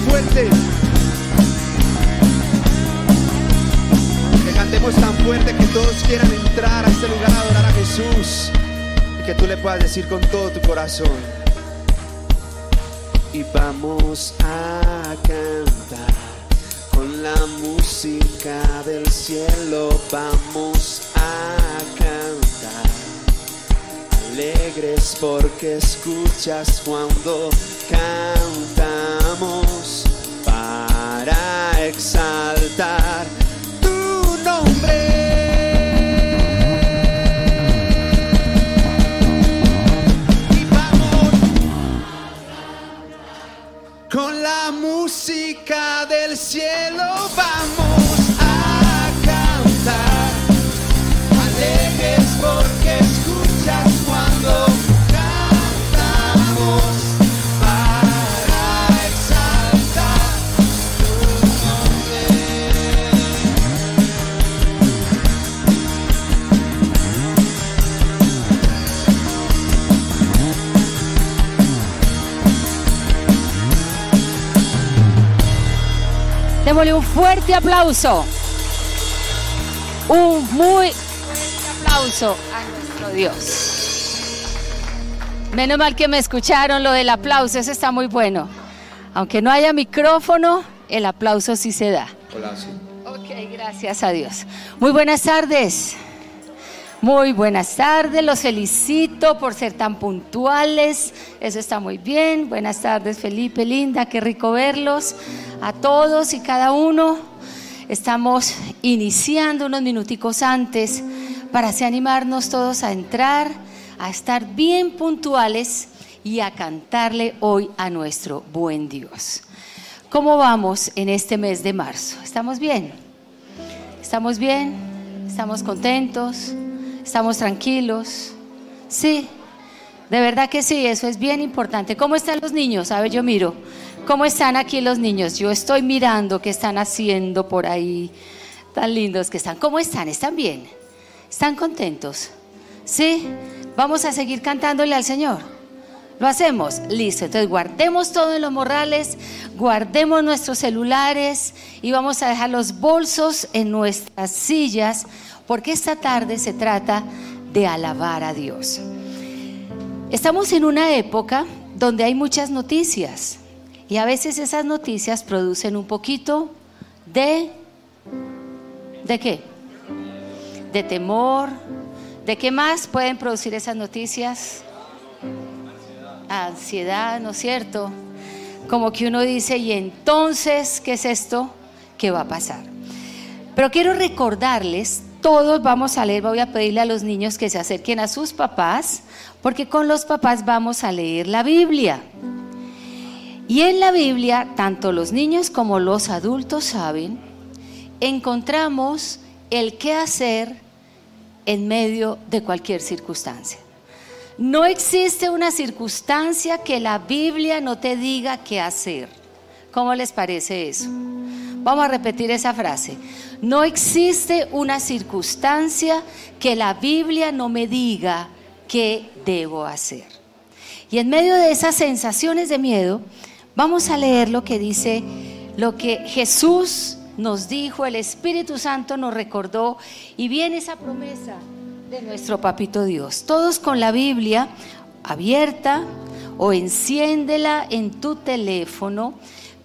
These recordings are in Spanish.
fuerte. Que cantemos tan fuerte que todos quieran entrar a este lugar a adorar a Jesús. Y que tú le puedas decir con todo tu corazón. Y vamos a cantar con la música del cielo. Vamos a cantar alegres porque escuchas cuando cantamos exaltar Démosle un fuerte aplauso. Un muy fuerte aplauso a nuestro Dios. Menos mal que me escucharon lo del aplauso, eso está muy bueno. Aunque no haya micrófono, el aplauso sí se da. Hola, sí. Ok, gracias a Dios. Muy buenas tardes. Muy buenas tardes, los felicito por ser tan puntuales, eso está muy bien. Buenas tardes Felipe, Linda, qué rico verlos a todos y cada uno. Estamos iniciando unos minuticos antes para así animarnos todos a entrar, a estar bien puntuales y a cantarle hoy a nuestro buen Dios. ¿Cómo vamos en este mes de marzo? ¿Estamos bien? ¿Estamos bien? ¿Estamos contentos? ¿Estamos tranquilos? Sí, de verdad que sí, eso es bien importante. ¿Cómo están los niños? A ver, yo miro. ¿Cómo están aquí los niños? Yo estoy mirando qué están haciendo por ahí. Tan lindos que están. ¿Cómo están? ¿Están bien? ¿Están contentos? Sí, vamos a seguir cantándole al Señor. ¿Lo hacemos? Listo. Entonces guardemos todo en los morrales, guardemos nuestros celulares y vamos a dejar los bolsos en nuestras sillas porque esta tarde se trata de alabar a Dios. Estamos en una época donde hay muchas noticias y a veces esas noticias producen un poquito de... ¿De qué? De temor. ¿De qué más pueden producir esas noticias? Ansiedad, ¿no es cierto? Como que uno dice, ¿y entonces qué es esto? ¿Qué va a pasar? Pero quiero recordarles, todos vamos a leer, voy a pedirle a los niños que se acerquen a sus papás, porque con los papás vamos a leer la Biblia. Y en la Biblia, tanto los niños como los adultos saben, encontramos el qué hacer en medio de cualquier circunstancia. No existe una circunstancia que la Biblia no te diga qué hacer. ¿Cómo les parece eso? Vamos a repetir esa frase. No existe una circunstancia que la Biblia no me diga qué debo hacer. Y en medio de esas sensaciones de miedo, vamos a leer lo que dice, lo que Jesús nos dijo, el Espíritu Santo nos recordó y viene esa promesa de nuestro papito Dios. Todos con la Biblia abierta o enciéndela en tu teléfono,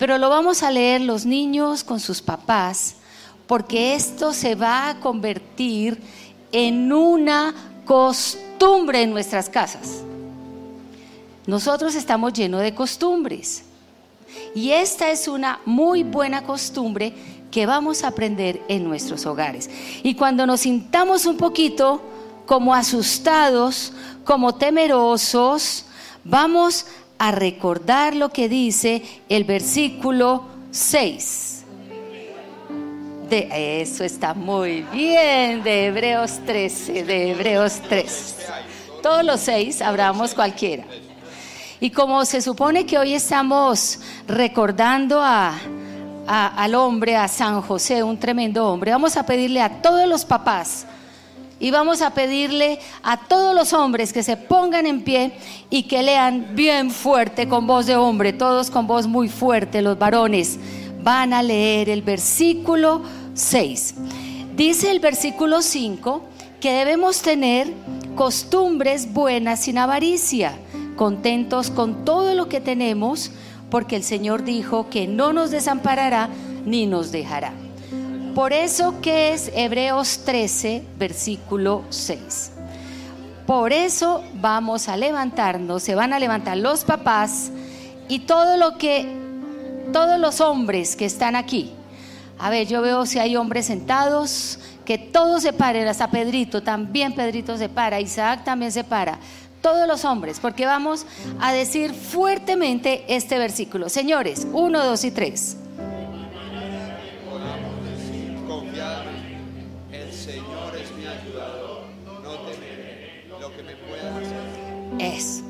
pero lo vamos a leer los niños con sus papás, porque esto se va a convertir en una costumbre en nuestras casas. Nosotros estamos llenos de costumbres. Y esta es una muy buena costumbre que vamos a aprender en nuestros hogares. Y cuando nos sintamos un poquito como asustados, como temerosos, vamos a recordar lo que dice el versículo 6. De, eso está muy bien, de Hebreos 13, de Hebreos 3. Todos los seis, abramos cualquiera. Y como se supone que hoy estamos recordando a, a, al hombre, a San José, un tremendo hombre, vamos a pedirle a todos los papás y vamos a pedirle a todos los hombres que se pongan en pie y que lean bien fuerte con voz de hombre, todos con voz muy fuerte, los varones. Van a leer el versículo 6. Dice el versículo 5 que debemos tener costumbres buenas sin avaricia, contentos con todo lo que tenemos, porque el Señor dijo que no nos desamparará ni nos dejará. Por eso que es Hebreos 13, versículo 6. Por eso vamos a levantarnos, se van a levantar los papás y todo lo que, todos los hombres que están aquí. A ver, yo veo si hay hombres sentados, que todos se paren, hasta Pedrito, también Pedrito se para, Isaac también se para, todos los hombres, porque vamos a decir fuertemente este versículo. Señores, 1, 2 y 3. Eso.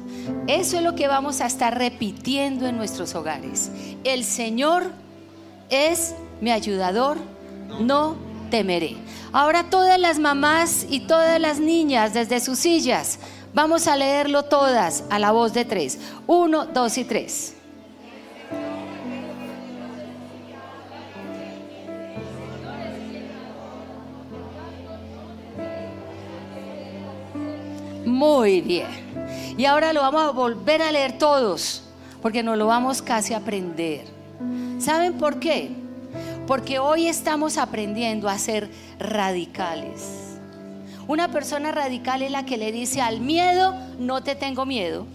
Eso es lo que vamos a estar repitiendo en nuestros hogares. El Señor es mi ayudador, no temeré. Ahora todas las mamás y todas las niñas desde sus sillas, vamos a leerlo todas a la voz de tres. Uno, dos y tres. Muy bien. Y ahora lo vamos a volver a leer todos, porque nos lo vamos casi a aprender. ¿Saben por qué? Porque hoy estamos aprendiendo a ser radicales. Una persona radical es la que le dice al miedo, no te tengo miedo.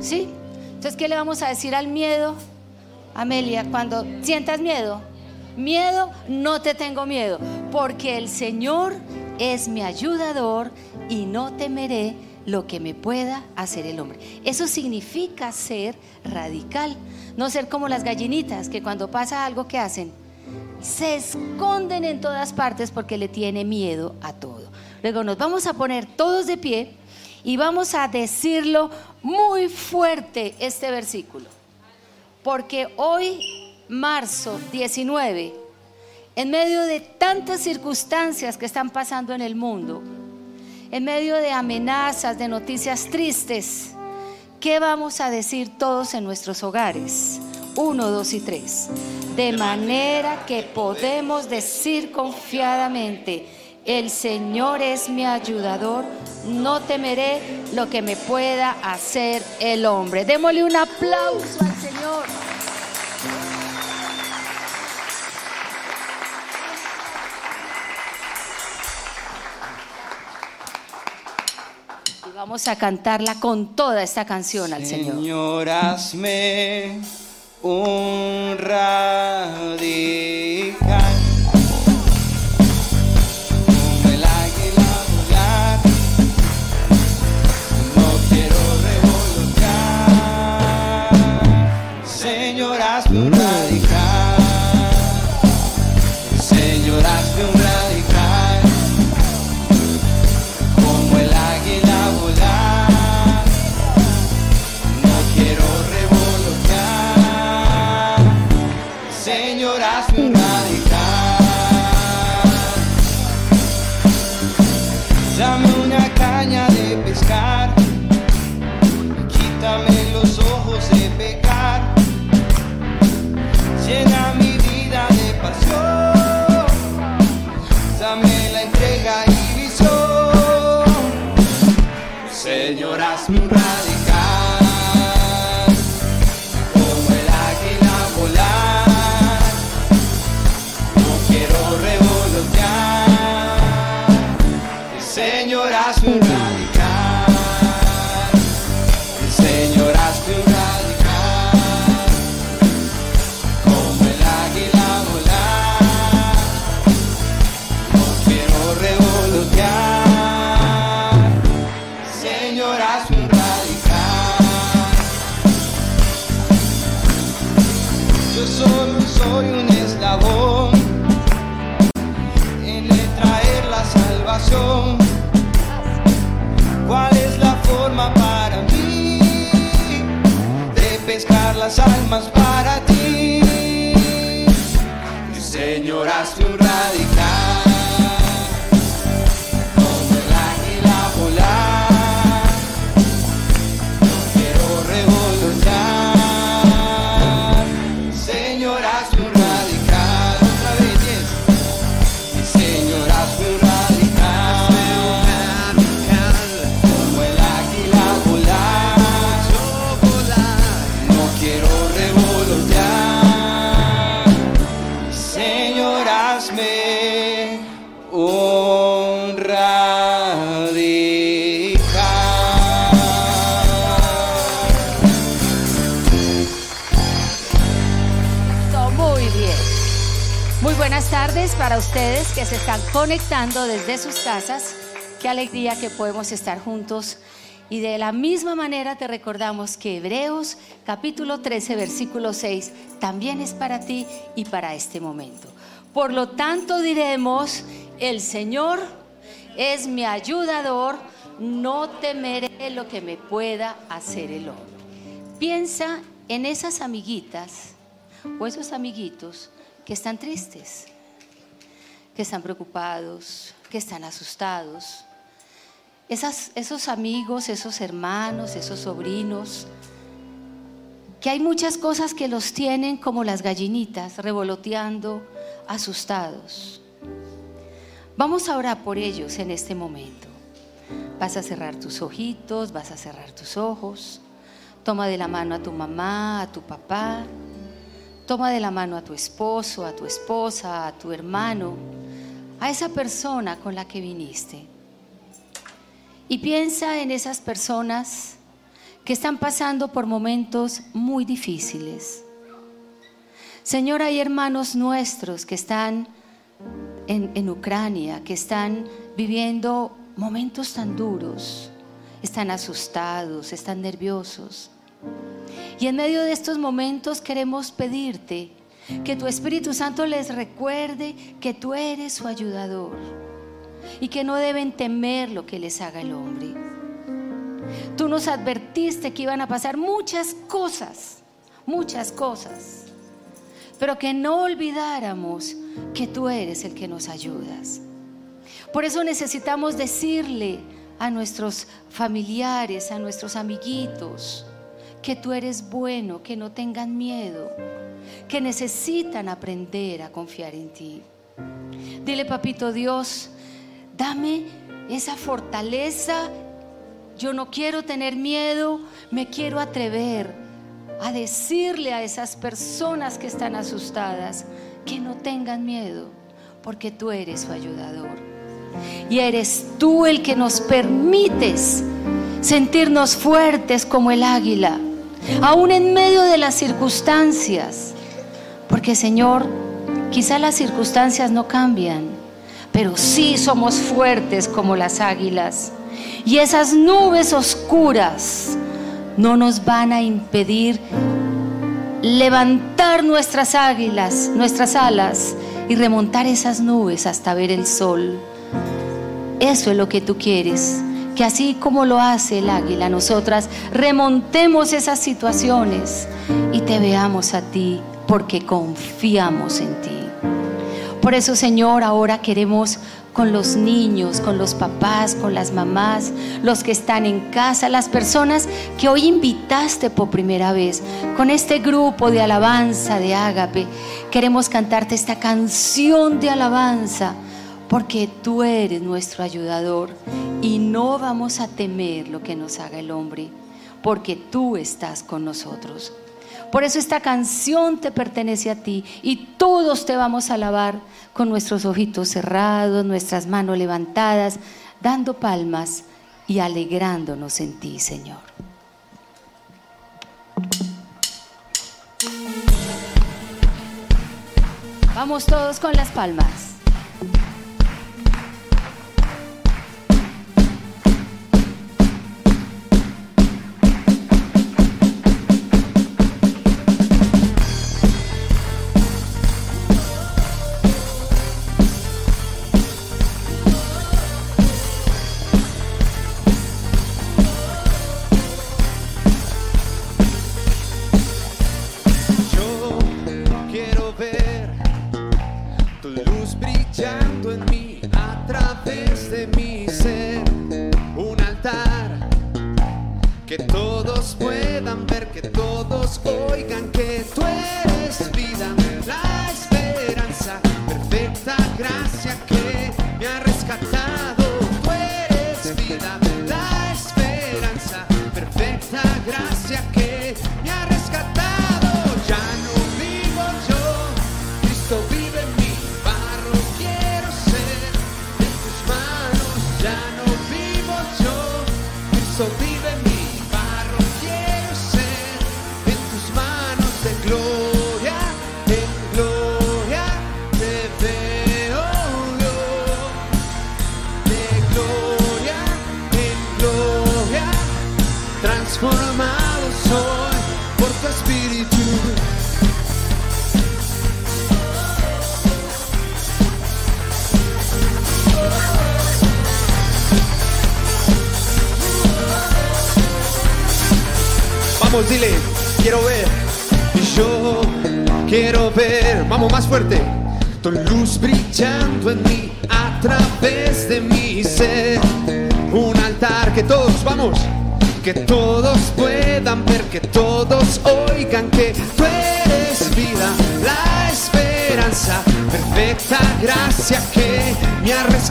¿Sí? Entonces, ¿qué le vamos a decir al miedo? Amelia, cuando sientas miedo, miedo, no te tengo miedo, porque el Señor es mi ayudador y no temeré lo que me pueda hacer el hombre. Eso significa ser radical, no ser como las gallinitas que cuando pasa algo que hacen, se esconden en todas partes porque le tiene miedo a todo. Luego nos vamos a poner todos de pie y vamos a decirlo muy fuerte este versículo. Porque hoy, marzo 19, en medio de tantas circunstancias que están pasando en el mundo, en medio de amenazas, de noticias tristes, ¿qué vamos a decir todos en nuestros hogares? Uno, dos y tres. De manera que podemos decir confiadamente, el Señor es mi ayudador, no temeré lo que me pueda hacer el hombre. Démosle un aplauso al Señor. Vamos a cantarla con toda esta canción al Señor. Señor, hazme un radical. Como el águila volar. No quiero revolotear. Señor, hazme un radical. Las almas para para ustedes que se están conectando desde sus casas. Qué alegría que podemos estar juntos. Y de la misma manera te recordamos que Hebreos capítulo 13 versículo 6 también es para ti y para este momento. Por lo tanto diremos, el Señor es mi ayudador, no temeré lo que me pueda hacer el hombre. Piensa en esas amiguitas o esos amiguitos que están tristes, que están preocupados, que están asustados. esos amigos, esos hermanos, esos sobrinos, que hay muchas cosas que los tienen como las gallinitas, revoloteando, asustados. Vamos a orar por ellos en este momento. Vas a cerrar tus ojitos, vas a cerrar tus ojos. Toma de la mano a tu mamá, a tu papá. Toma de la mano a tu esposo, a tu esposa, a tu hermano, a esa persona con la que viniste. Y piensa en esas personas que están pasando por momentos muy difíciles. Señor, hay hermanos nuestros que están en, en, Ucrania, que están viviendo momentos tan duros, están asustados, están nerviosos. Y en medio de estos momentos queremos pedirte que tu Espíritu Santo les recuerde que tú eres su ayudador y que no deben temer lo que les haga el hombre. Tú nos advertiste que iban a pasar muchas cosas, muchas cosas, pero que no olvidáramos que tú eres el que nos ayudas. Por eso necesitamos decirle a nuestros familiares, a nuestros amiguitos, que tú eres bueno, que no tengan miedo, que necesitan aprender a confiar en ti. Dile, papito Dios, dame esa fortaleza. Yo no quiero tener miedo, me quiero atrever a decirle a esas personas que están asustadas que no tengan miedo, porque tú eres su ayudador. Y eres tú el que nos permites sentirnos fuertes como el águila aún en medio de las circunstancias. Porque Señor, quizá las circunstancias no cambian, pero sí somos fuertes como las águilas. Y esas nubes oscuras no nos van a impedir levantar nuestras águilas, nuestras alas y remontar esas nubes hasta ver el sol. Eso es lo que tú quieres que así como lo hace el águila, nosotras remontemos esas situaciones y te veamos a ti porque confiamos en ti. Por eso, Señor, ahora queremos con los niños, con los papás, con las mamás, los que están en casa, las personas que hoy invitaste por primera vez, con este grupo de alabanza de Ágape. Queremos cantarte esta canción de alabanza porque tú eres nuestro ayudador y no vamos a temer lo que nos haga el hombre, porque tú estás con nosotros. Por eso esta canción te pertenece a ti y todos te vamos a alabar con nuestros ojitos cerrados, nuestras manos levantadas, dando palmas y alegrándonos en ti, Señor. Vamos todos con las palmas.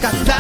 Me ha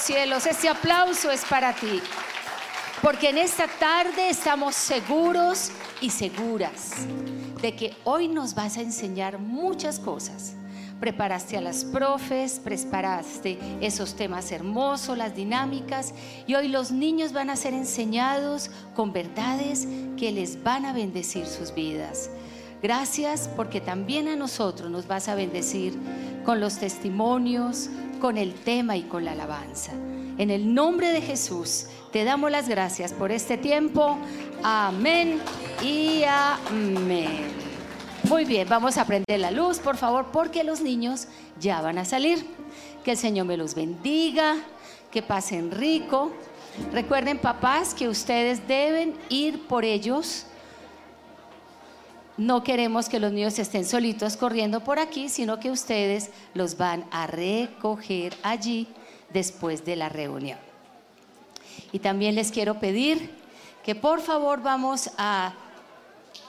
los cielos, este aplauso es para ti. Porque en esta tarde estamos seguros y seguras de que hoy nos vas a enseñar muchas cosas. Preparaste a las profes, preparaste esos temas hermosos, las dinámicas, y hoy los niños van a ser enseñados con verdades que les van a bendecir sus vidas. Gracias porque también a nosotros nos vas a bendecir con los testimonios, con el tema y con la alabanza. En el nombre de Jesús te damos las gracias por este tiempo. Amén y amén. Muy bien, vamos a prender la luz, por favor, porque los niños ya van a salir. Que el Señor me los bendiga, que pasen rico. Recuerden, papás, que ustedes deben ir por ellos. No queremos que los niños estén solitos corriendo por aquí, sino que ustedes los van a recoger allí después de la reunión. Y también les quiero pedir que por favor vamos a...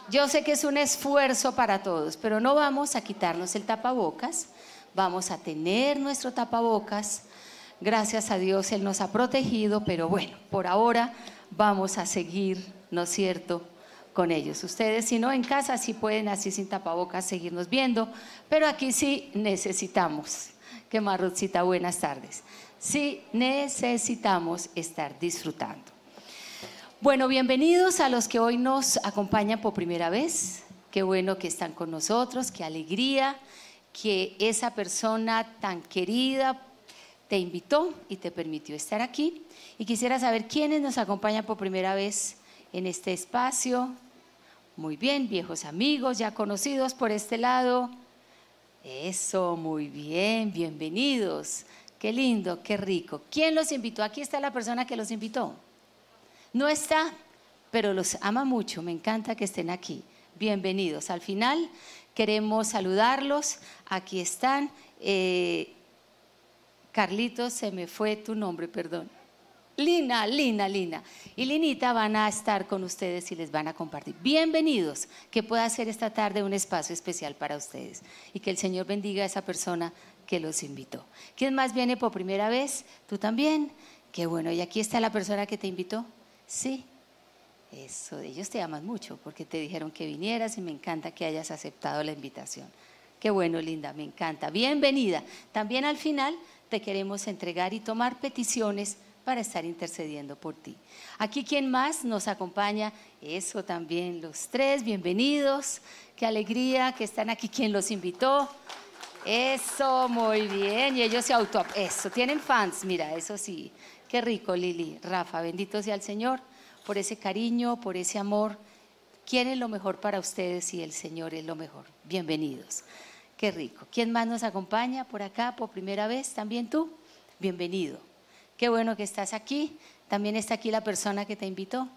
Yo sé que es un esfuerzo para todos, pero no vamos a quitarnos el tapabocas, vamos a tener nuestro tapabocas. Gracias a Dios Él nos ha protegido, pero bueno, por ahora vamos a seguir, ¿no es cierto?, con ellos. Ustedes, si no, en casa sí pueden así sin tapabocas seguirnos viendo, pero aquí sí necesitamos. Que Marrucita, buenas tardes. Sí necesitamos estar disfrutando. Bueno, bienvenidos a los que hoy nos acompañan por primera vez. Qué bueno que están con nosotros, qué alegría que esa persona tan querida te invitó y te permitió estar aquí. Y quisiera saber quiénes nos acompañan por primera vez en este espacio. Muy bien, viejos amigos, ya conocidos por este lado. Eso, muy bien, bienvenidos. Qué lindo, qué rico. ¿Quién los invitó? Aquí está la persona que los invitó. No está, pero los ama mucho. Me encanta que estén aquí. Bienvenidos. Al final queremos saludarlos. Aquí están. Eh, Carlitos, se me fue tu nombre, perdón. Lina, Lina, Lina. Y Linita van a estar con ustedes y les van a compartir. Bienvenidos, que pueda ser esta tarde un espacio especial para ustedes. Y que el Señor bendiga a esa persona que los invitó. ¿Quién más viene por primera vez? ¿Tú también? Qué bueno. ¿Y aquí está la persona que te invitó? Sí. Eso, ellos te aman mucho porque te dijeron que vinieras y me encanta que hayas aceptado la invitación. Qué bueno, linda, me encanta. Bienvenida. También al final te queremos entregar y tomar peticiones para estar intercediendo por ti. Aquí, ¿quién más nos acompaña? Eso también, los tres, bienvenidos. Qué alegría que están aquí. ¿Quién los invitó? Eso, muy bien. Y ellos se auto... Eso, tienen fans, mira, eso sí. Qué rico, Lili. Rafa, bendito sea el Señor por ese cariño, por ese amor. ¿Quién es lo mejor para ustedes y el Señor es lo mejor? Bienvenidos. Qué rico. ¿Quién más nos acompaña por acá por primera vez? ¿También tú? Bienvenido. Qué bueno que estás aquí. También está aquí la persona que te invitó.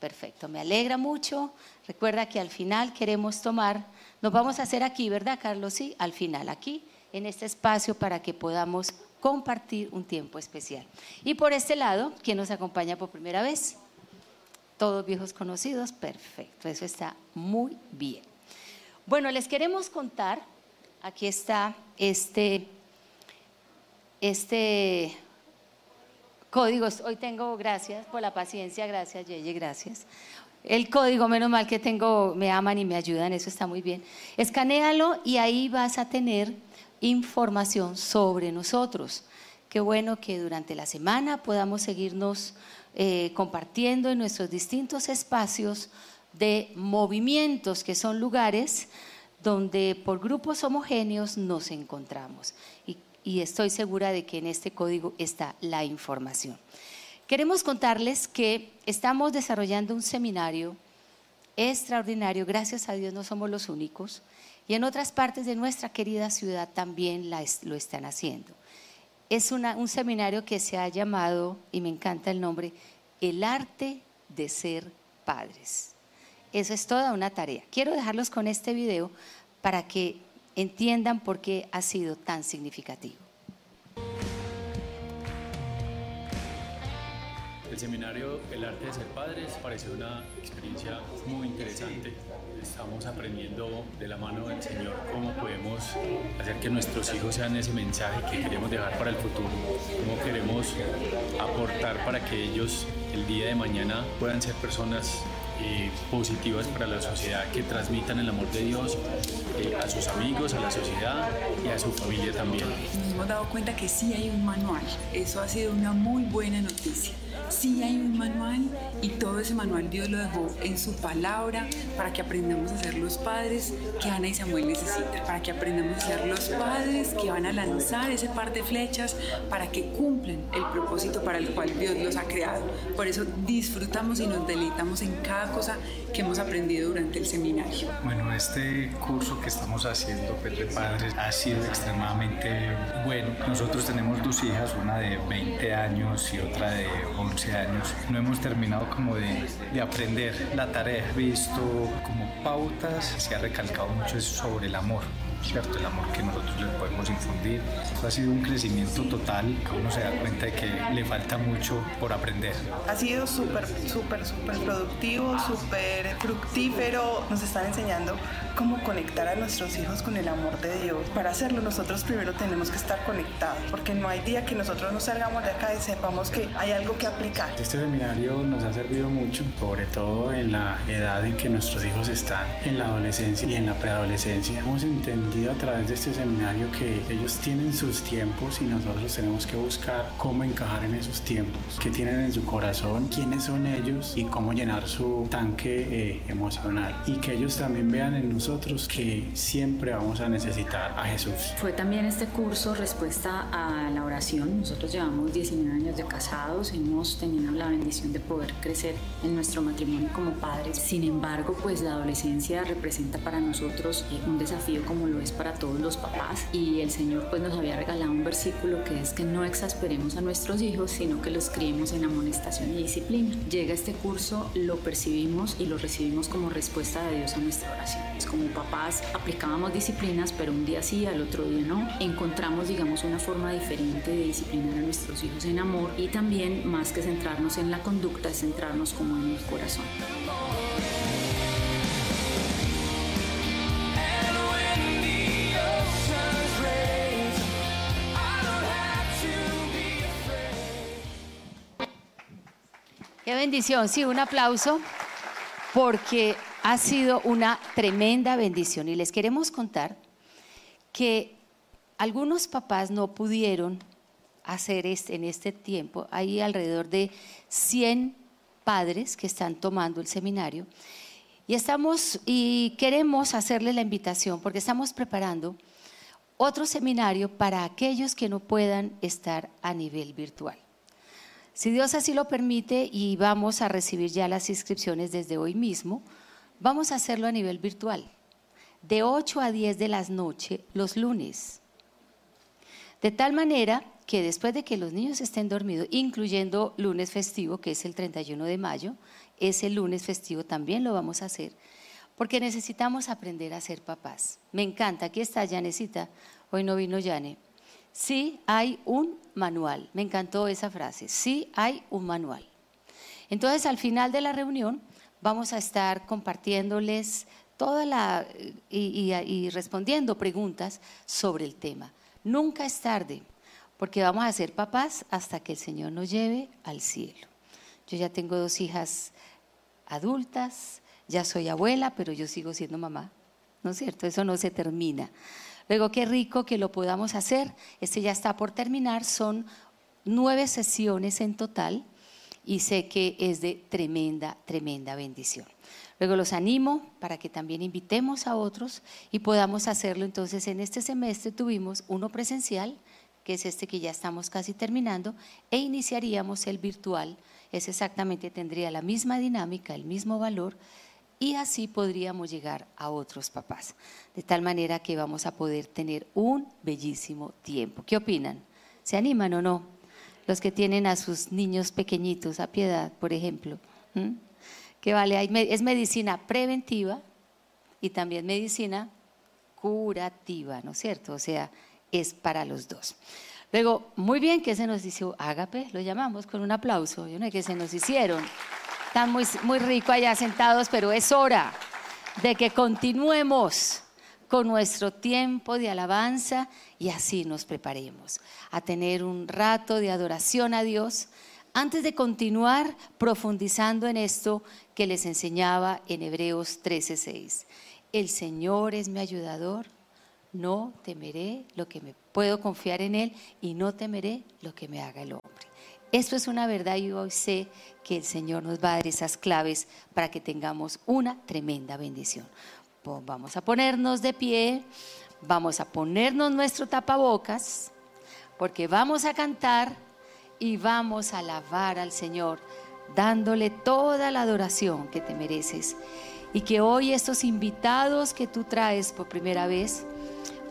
Perfecto, me alegra mucho. Recuerda que al final queremos tomar, nos vamos a hacer aquí, ¿verdad, Carlos? Sí, al final, aquí, en este espacio para que podamos compartir un tiempo especial. Y por este lado, ¿quién nos acompaña por primera vez? Todos viejos conocidos, perfecto, eso está muy bien. Bueno, les queremos contar, aquí está este, este código, hoy tengo, gracias por la paciencia, gracias Yeye, gracias. El código, menos mal que tengo, me aman y me ayudan, eso está muy bien. Escanéalo y ahí vas a tener información sobre nosotros. Qué bueno que durante la semana podamos seguirnos eh, compartiendo en nuestros distintos espacios de movimientos, que son lugares donde por grupos homogéneos nos encontramos. Y estoy segura de que en este código está la información. Queremos contarles que estamos desarrollando un seminario extraordinario, gracias a Dios no somos los únicos, y en otras partes de nuestra querida ciudad también lo están haciendo es un seminario que se ha llamado, y me encanta el nombre, El arte de ser padres. Eso es toda una tarea. Quiero dejarlos con este video para que entiendan por qué ha sido tan significativo. El seminario El arte de ser padres parece una experiencia muy interesante. Estamos aprendiendo de la mano del Señor cómo podemos hacer que nuestros hijos sean ese mensaje que queremos dejar para el futuro, cómo queremos aportar para que ellos el día de mañana puedan ser personas eh, positivas para la sociedad que transmitan el amor de Dios eh, a sus amigos, a la sociedad y a su familia también. Nos hemos dado cuenta que sí hay un manual, eso ha sido una muy buena noticia sí hay un manual y todo ese manual Dios lo dejó en su palabra para que aprendamos a ser los padres que Ana y Samuel necesitan, para que aprendamos a ser los padres que van a lanzar ese par de flechas para que cumplan el propósito para el cual Dios los ha creado. Por eso disfrutamos y nos deleitamos en cada cosa que hemos aprendido durante el seminario. Bueno, este curso que estamos haciendo pues, padres ha sido extremadamente bueno. Nosotros tenemos dos hijas, una de 20 años y otra de 11 años no hemos terminado como de, de aprender la tarea. He visto como pautas, se ha recalcado mucho sobre el amor. ¿cierto? El amor que nosotros le podemos infundir. ha sido un crecimiento total, que uno se da cuenta de que le falta mucho por aprender. Ha sido súper, súper, súper productivo, súper fructífero. Nos están enseñando cómo conectar a nuestros hijos con el amor de Dios. Para hacerlo nosotros primero tenemos que estar conectados, porque no hay día que nosotros nos salgamos de acá y sepamos que hay algo que aplicar. Este seminario nos ha servido mucho, sobre todo en la edad en que nuestros hijos están en la adolescencia y en la preadolescencia. Hemos entendido a través de este seminario que ellos tienen sus tiempos y nosotros tenemos que buscar cómo encajar en esos tiempos, qué tienen en su corazón, quiénes son ellos y cómo llenar su tanque eh, emocional. Y que ellos también vean en nosotros que siempre vamos a necesitar a Jesús. Fue también este curso respuesta a la oración. Nosotros llevamos 19 años de casados, hemos tenido la bendición de poder crecer en nuestro matrimonio como padres. Sin embargo, pues la adolescencia representa para nosotros eh, un desafío como lo es para todos los papás y el Señor pues nos había regalado un versículo que es que no exasperemos a nuestros hijos, sino que los criemos en amonestación y disciplina. Llega este curso, lo percibimos y lo recibimos como respuesta de Dios a nuestra oración como papás aplicábamos disciplinas, pero un día sí, al otro día no. Encontramos, digamos, una forma diferente de disciplinar a nuestros hijos en amor y también, más que centrarnos en la conducta, es centrarnos como en el corazón. Qué bendición, sí, un aplauso, porque ha sido una tremenda bendición. Y les queremos contar que algunos papás no pudieron hacer este, en este tiempo, hay alrededor de 100 padres que están tomando el seminario y estamos y queremos hacerles la invitación porque estamos preparando otro seminario para aquellos que no puedan estar a nivel virtual. Si Dios así lo permite y vamos a recibir ya las inscripciones desde hoy mismo, vamos a hacerlo a nivel virtual, de 8 a 10 de las noches los lunes. De tal manera que después de que los niños estén dormidos, incluyendo lunes festivo, que es el 31 de mayo, ese lunes festivo también lo vamos a hacer, porque necesitamos aprender a ser papás. Me encanta, aquí está Janecita, hoy no vino Yane. Sí hay un manual, me encantó esa frase, sí hay un manual. Entonces al final de la reunión vamos a estar compartiéndoles toda la y, y respondiendo preguntas sobre el tema. Nunca es tarde, porque vamos a ser papás hasta que el Señor nos lleve al cielo. Yo ya tengo dos hijas adultas, ya soy abuela, pero yo sigo siendo mamá, ¿no es cierto? Eso no se termina. Luego, qué rico que lo podamos hacer. Este ya está por terminar, son nueve sesiones en total y sé que es de tremenda, tremenda bendición. Luego los animo para que también invitemos a otros y podamos hacerlo. Entonces, en este semestre tuvimos uno presencial, que es este que ya estamos casi terminando, e iniciaríamos el virtual. Es exactamente, tendría la misma dinámica, el mismo valor, y así podríamos llegar a otros papás. De tal manera que vamos a poder tener un bellísimo tiempo. ¿Qué opinan? ¿Se animan o no? Los que tienen a sus niños pequeñitos a piedad, por ejemplo. Que vale, es medicina preventiva y también medicina curativa, ¿no es cierto? O sea, es para los dos. Luego, muy bien que se nos hizo Ágape, lo llamamos con un aplauso, yo no que se nos hicieron. Están muy, muy rico allá sentados, pero es hora de que continuemos con nuestro tiempo de alabanza y así nos preparemos a tener un rato de adoración a Dios antes de continuar profundizando en esto que les enseñaba en Hebreos 13:6. El Señor es mi ayudador, no temeré lo que me puedo confiar en Él y no temeré lo que me haga el hombre. Esto es una verdad y hoy sé que el Señor nos va a dar esas claves para que tengamos una tremenda bendición. Vamos a ponernos de pie, vamos a ponernos nuestro tapabocas, porque vamos a cantar y vamos a alabar al Señor, dándole toda la adoración que te mereces. Y que hoy estos invitados que tú traes por primera vez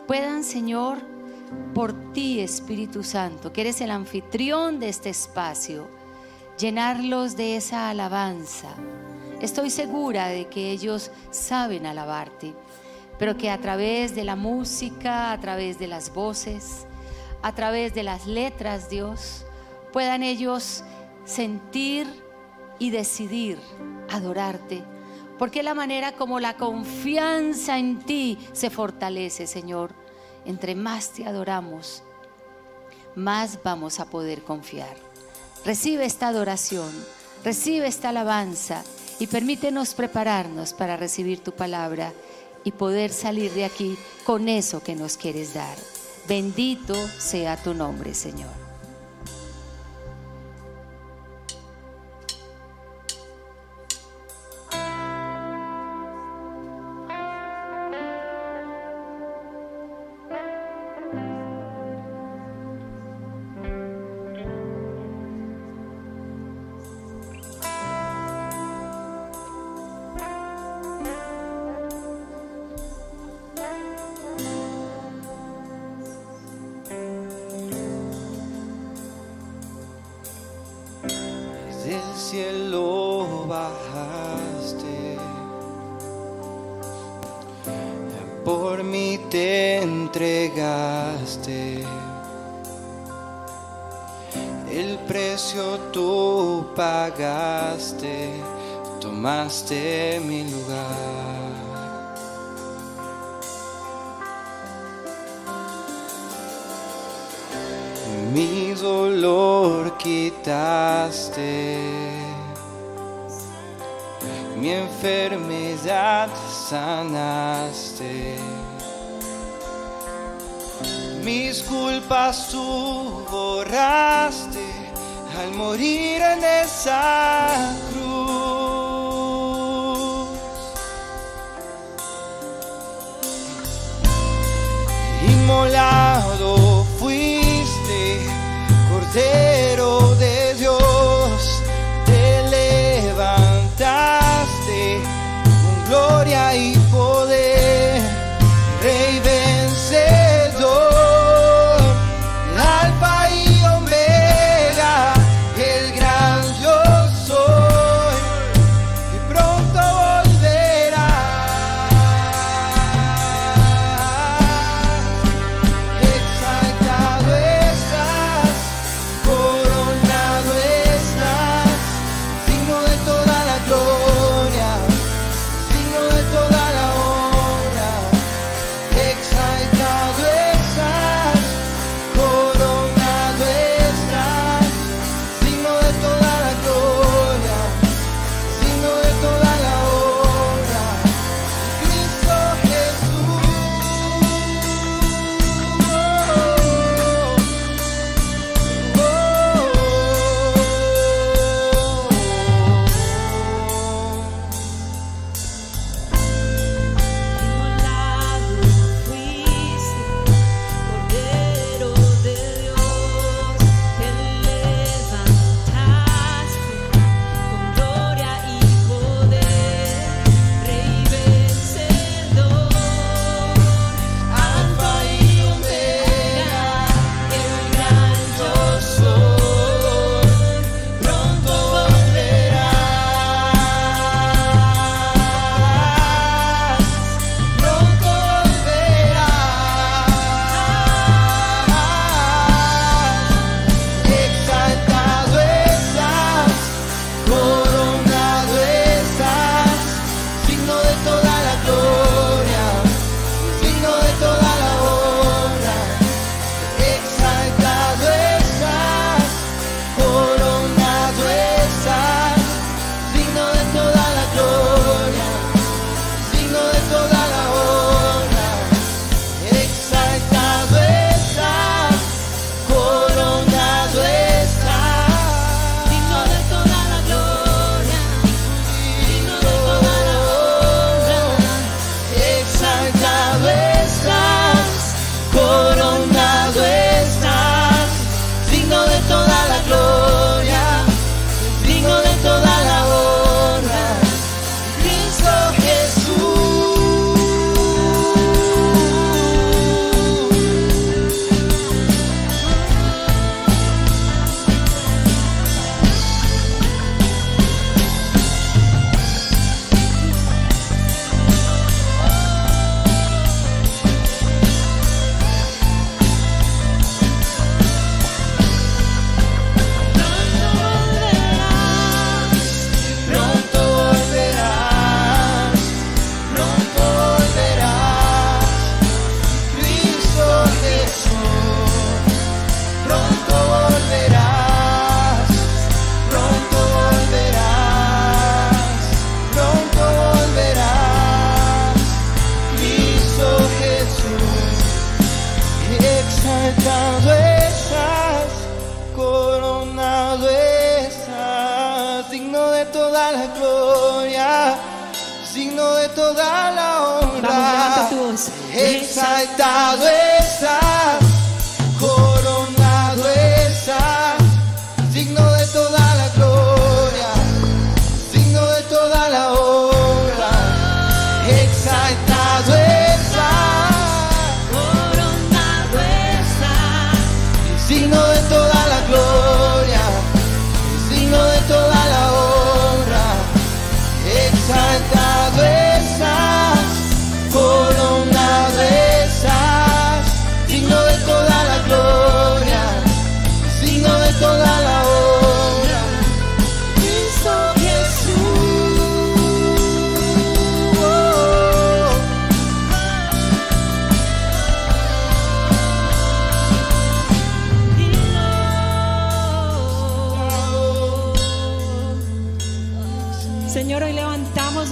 puedan, Señor, por ti, Espíritu Santo, que eres el anfitrión de este espacio, llenarlos de esa alabanza. Estoy segura de que ellos saben alabarte, pero que a través de la música, a través de las voces, a través de las letras, Dios, puedan ellos sentir y decidir adorarte. Porque la manera como la confianza en ti se fortalece, Señor entre más te adoramos, más vamos a poder confiar. Recibe esta adoración, recibe esta alabanza y permítenos prepararnos para recibir tu palabra y poder salir de aquí con eso que nos quieres dar. Bendito sea tu nombre, Señor. enfermedad sanaste. Mis culpas tú borraste al morir en esa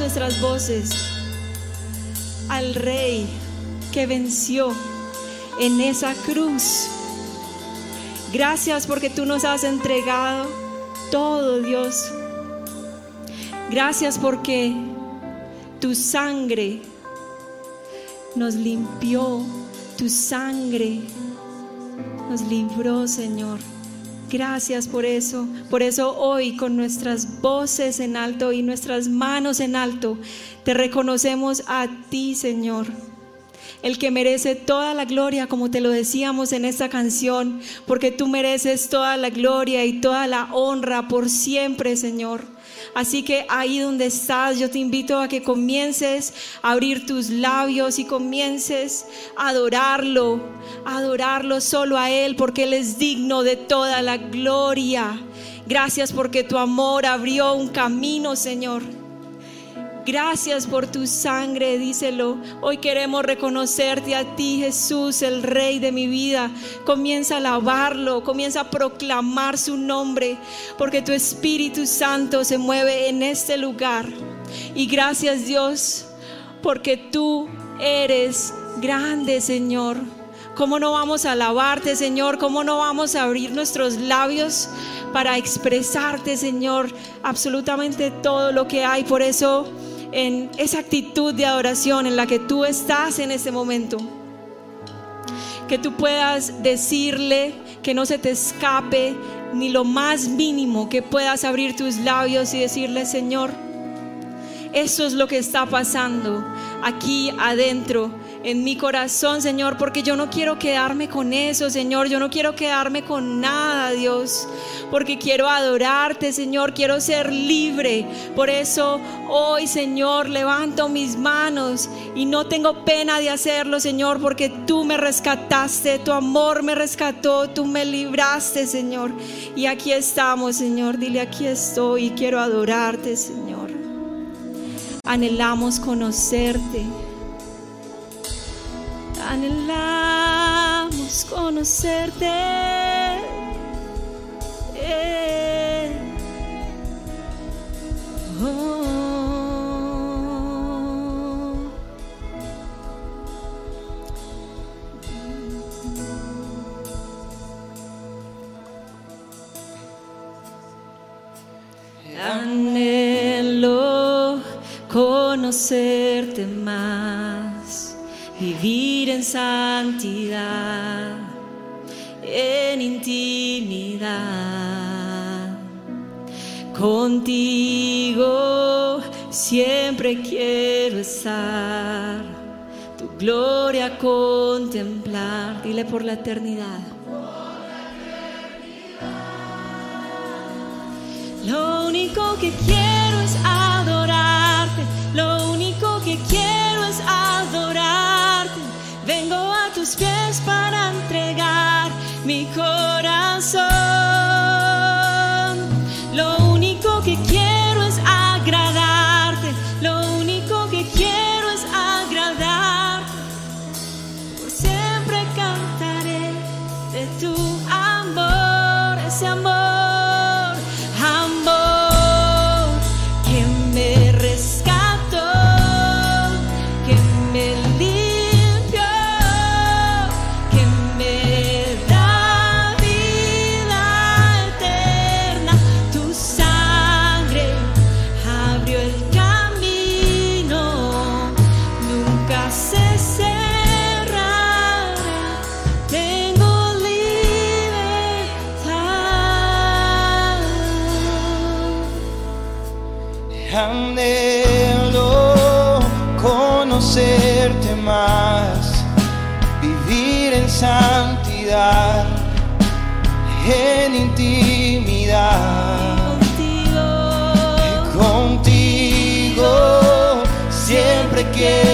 nuestras voces al Rey que venció en esa cruz. Gracias porque tú nos has entregado todo, Dios. Gracias porque tu sangre nos limpió, tu sangre nos libró, Señor. Gracias por eso. Por eso hoy con nuestras voces en alto y nuestras manos en alto, te reconocemos a ti, Señor. El que merece toda la gloria, como te lo decíamos en esta canción, porque tú mereces toda la gloria y toda la honra por siempre, Señor. Así que ahí donde estás, yo te invito a que comiences a abrir tus labios y comiences a adorarlo, a adorarlo solo a Él, porque Él es digno de toda la gloria. Gracias porque tu amor abrió un camino, Señor. Gracias por tu sangre, díselo. Hoy queremos reconocerte a ti, Jesús, el Rey de mi vida. Comienza a alabarlo, comienza a proclamar su nombre, porque tu Espíritu Santo se mueve en este lugar. Y gracias Dios, porque tú eres grande, Señor. ¿Cómo no vamos a alabarte, Señor? ¿Cómo no vamos a abrir nuestros labios para expresarte, Señor, absolutamente todo lo que hay? Por eso en esa actitud de adoración en la que tú estás en ese momento. Que tú puedas decirle que no se te escape ni lo más mínimo que puedas abrir tus labios y decirle, Señor, eso es lo que está pasando aquí adentro en mi corazón, Señor, porque yo no quiero quedarme con eso, Señor, yo no quiero quedarme con nada, Dios, porque quiero adorarte, Señor, quiero ser libre. Por eso hoy, Señor, levanto mis manos y no tengo pena de hacerlo, Señor, porque tú me rescataste, tu amor me rescató, tú me libraste, Señor. Y aquí estamos, Señor, dile, aquí estoy y quiero adorarte, Señor. Anhelamos conocerte anhelamos conocerte. Eh. Oh. Anhelo conocerte más vivir en santidad, en intimidad. Contigo siempre quiero estar, tu gloria contemplar. Dile por la eternidad. Lo único que quiero es adorarte, lo único que quiero es adorarte. Tus pies para entregar mi corazón. Siempre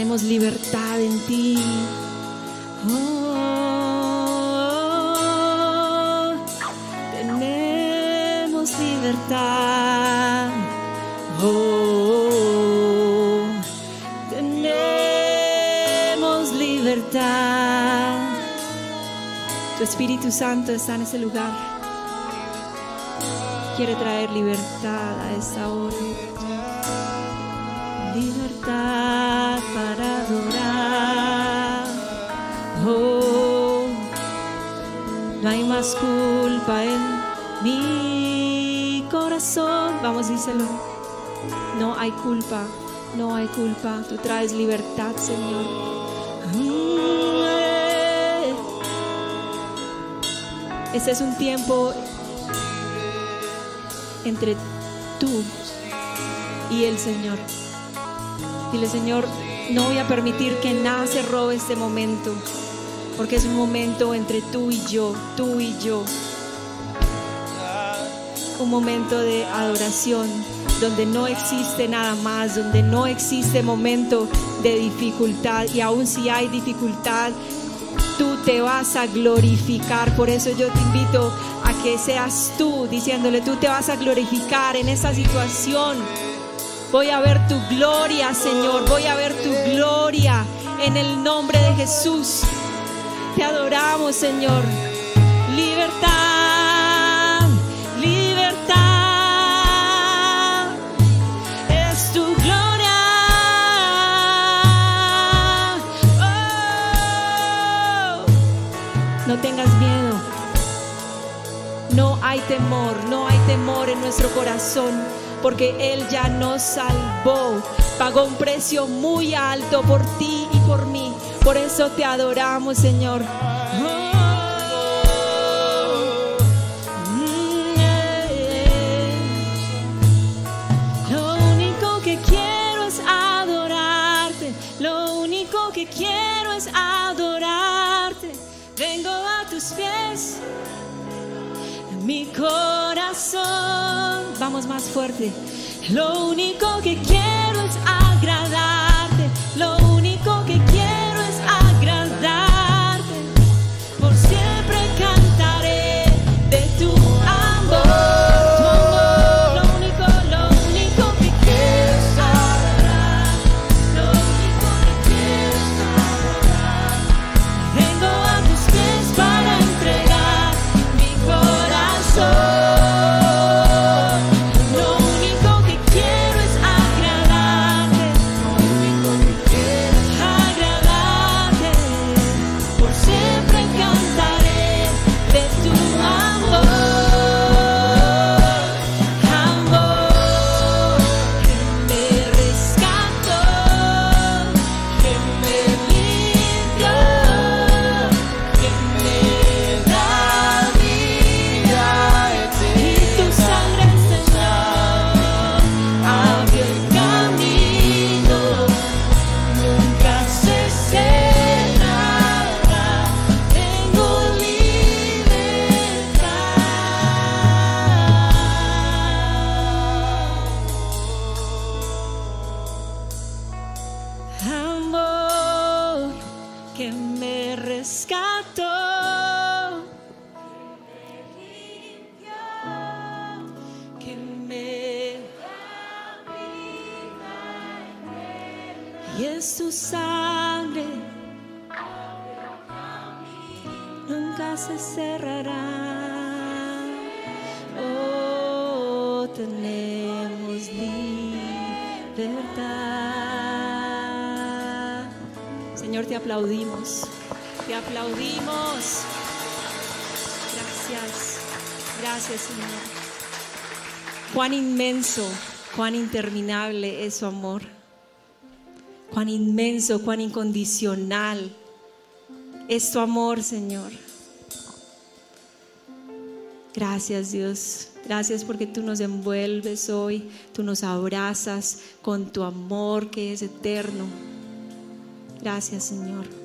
Tenemos libertad en ti. Oh, tenemos libertad. Oh, tenemos libertad. Tu Espíritu Santo está en ese lugar. Quiere traer libertad a esta hora. Libertad para adorar. Oh, no hay más culpa en mi corazón. Vamos, díselo. No hay culpa, no hay culpa. Tú traes libertad, Señor. Este es un tiempo entre tú y el Señor. Dile, Señor, no voy a permitir que nada se robe este momento, porque es un momento entre tú y yo, tú y yo. Un momento de adoración donde no existe nada más, donde no existe momento de dificultad y aun si hay dificultad, tú te vas a glorificar. Por eso yo te invito a que seas tú diciéndole, tú te vas a glorificar en esta situación. Voy a ver tu gloria, Señor. Voy a ver tu gloria en el nombre de Jesús. Te adoramos, Señor. Libertad, libertad. Es tu gloria. Oh. No tengas miedo. No hay temor, no hay temor en nuestro corazón, porque Él ya nos salvó, pagó un precio muy alto por ti y por mí. Por eso te adoramos, Señor. Lo único que quiero es adorarte, lo único que quiero mi corazón. Vamos más fuerte. Lo único que quiero es agradarte. Señor. Cuán inmenso, cuán interminable es su amor. Cuán inmenso, cuán incondicional es tu amor, Señor. Gracias, Dios. Gracias porque tú nos envuelves hoy, tú nos abrazas con tu amor que es eterno. Gracias, Señor.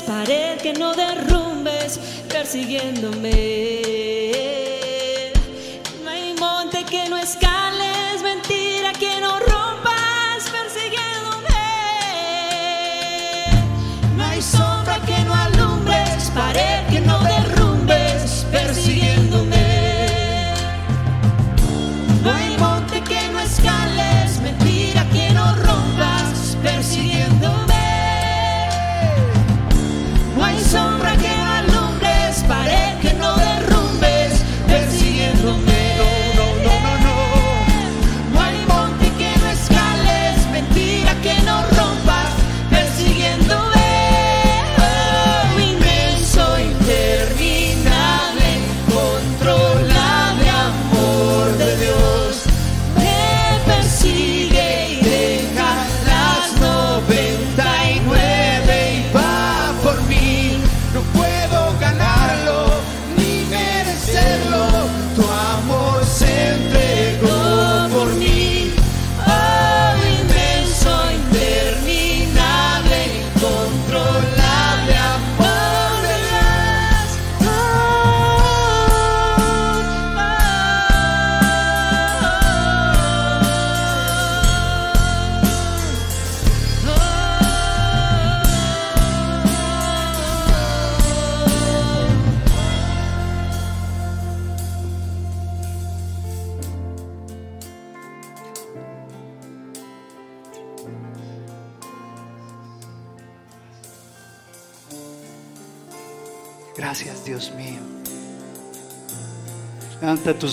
pared que no derrumbes persiguiéndome.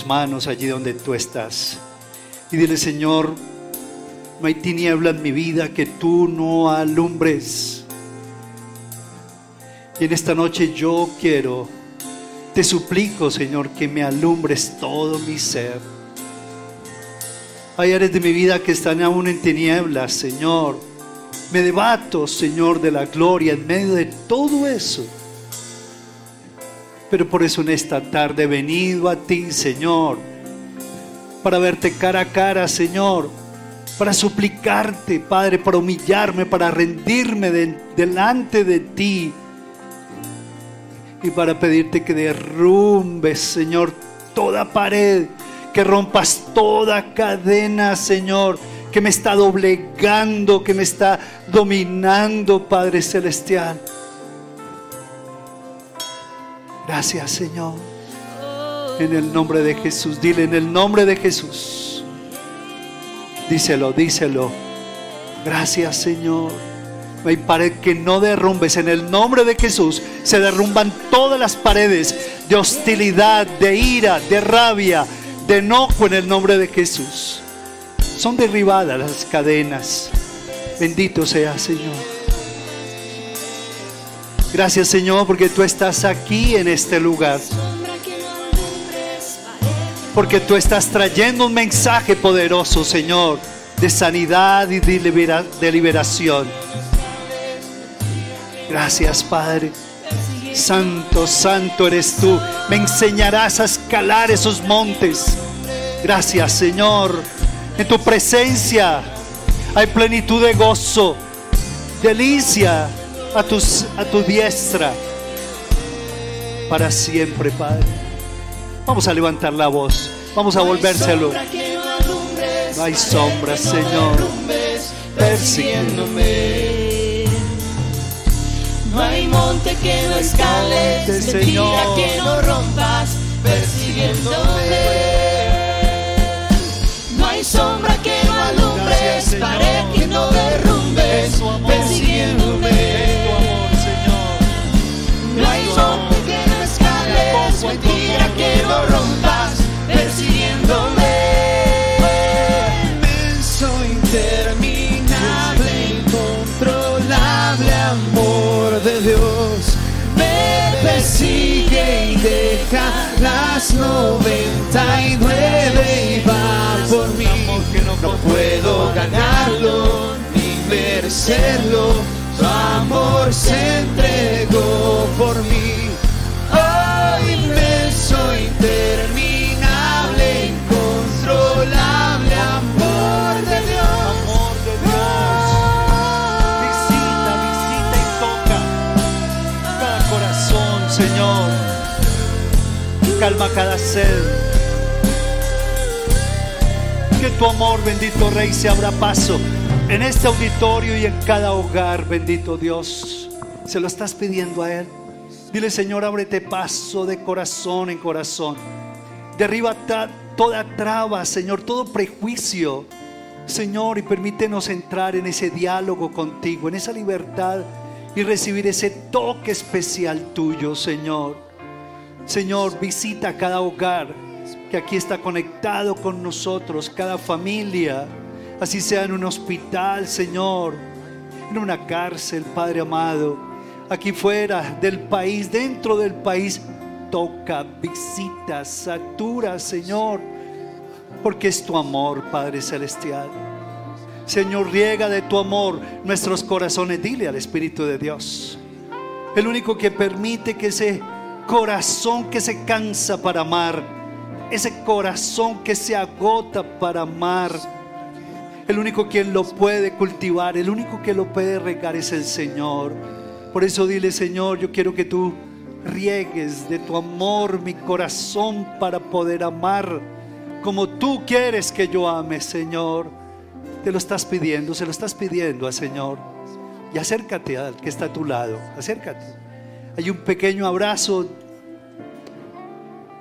manos allí donde tú estás. Y dile, Señor, no hay tiniebla en mi vida que tú no alumbres. Y en esta noche yo quiero, te suplico, Señor, que me alumbres todo mi ser. Hay áreas de mi vida que están aún en tinieblas, Señor. Me debato, Señor, de la gloria en medio de todo eso. Pero por eso en esta tarde he venido a ti, Señor, para verte cara a cara, Señor, para suplicarte, Padre, para humillarme, para rendirme delante de ti y para pedirte que derrumbes, Señor, toda pared, que rompas toda cadena, Señor, que me está doblegando, que me está dominando, Padre Celestial. Gracias, Señor. En el nombre de Jesús, dile en el nombre de Jesús. Díselo, díselo. Gracias, Señor. No hay pared que no derrumbes. En el nombre de Jesús se derrumban todas las paredes de hostilidad, de ira, de rabia, de enojo en el nombre de Jesús. Son derribadas las cadenas. Bendito sea, Señor. Gracias, Señor, porque tú estás aquí en este lugar. Porque tú estás trayendo un mensaje poderoso, Señor, de sanidad y de liberación. Gracias, Padre. Santo, santo eres tú. Me enseñarás a escalar esos montes. Gracias, Señor. En tu presencia hay plenitud de gozo, delicia a, tus, a tu diestra para siempre, Padre. Vamos a levantar la voz. Vamos a volvérselo. No hay sombra, Señor, persiguiéndome. No hay monte que no escales, mentira que no rompas, persiguiéndome. No hay sombra que no alumbres, pared que no derrumbes, persiguiéndome. No rompas, persiguiéndome. Inmenso, interminable, incontrolable amor de Dios me persigue y deja las 99 y va por mí. No puedo ganarlo ni merecerlo, su amor se entregó por mí. Inmenso, interminable, incontrolable amor de Dios. Amor de Dios. Visita, visita y toca cada corazón, Señor. Calma cada sed. Que tu amor, bendito Rey, se abra paso en este auditorio y en cada hogar, bendito Dios. Se lo estás pidiendo a Él. Dile, Señor, ábrete paso de corazón en corazón. Derriba toda traba, Señor, todo prejuicio. Señor, y permítenos entrar en ese diálogo contigo, en esa libertad y recibir ese toque especial tuyo, Señor. Señor, visita cada hogar que aquí está conectado con nosotros, cada familia, así sea en un hospital, Señor, en una cárcel, Padre amado, aquí fuera del país, dentro del país, toca, visita, satura, Señor, porque es tu amor, Padre Celestial. Señor, riega de tu amor nuestros corazones, dile al Espíritu de Dios. El único que permite que ese corazón que se cansa para amar, ese corazón que se agota para amar, el único quien lo puede cultivar, el único que lo puede regar es el Señor. Por eso dile, Señor, yo quiero que tú riegues de tu amor mi corazón para poder amar como tú quieres que yo ame, Señor. Te lo estás pidiendo, se lo estás pidiendo al Señor. Y acércate al que está a tu lado, acércate. Hay un pequeño abrazo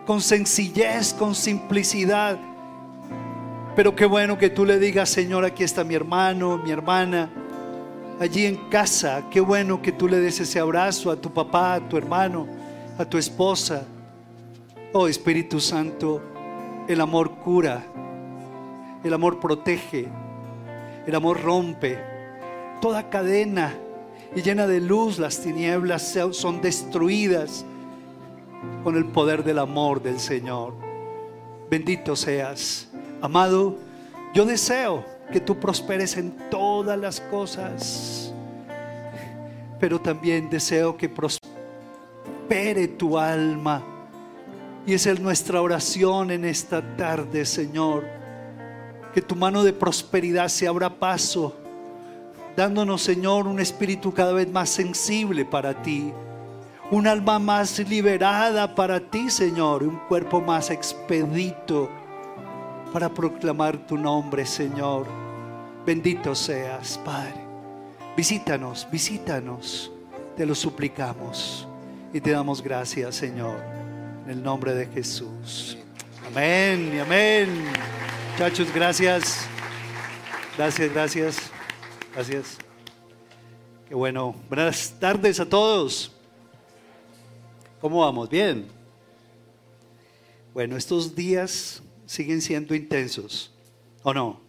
con sencillez, con simplicidad. Pero qué bueno que tú le digas, Señor, aquí está mi hermano, mi hermana, allí en casa. Qué bueno que tú le des ese abrazo a tu papá, a tu hermano, a tu esposa. Oh Espíritu Santo, el amor cura, el amor protege, el amor rompe toda cadena y llena de luz las tinieblas son destruidas con el poder del amor del Señor. Bendito seas. Amado, yo deseo que tú prosperes en todas las cosas. Pero también deseo que prospere tu alma. Y esa es nuestra oración en esta tarde, Señor. Que tu mano de prosperidad se abra paso, dándonos, Señor, un espíritu cada vez más sensible para ti. Un alma más liberada para ti, Señor. Un cuerpo más expedito para proclamar tu nombre, Señor. Bendito seas, Padre. Visítanos, visítanos. Te lo suplicamos y te damos gracias, Señor, en el nombre de Jesús. Amén y amén. Muchachos, gracias. Gracias, gracias. Gracias. Qué bueno. Buenas tardes a todos. ¿Cómo vamos? Bien. Bueno, estos días siguen siendo intensos, ¿o no?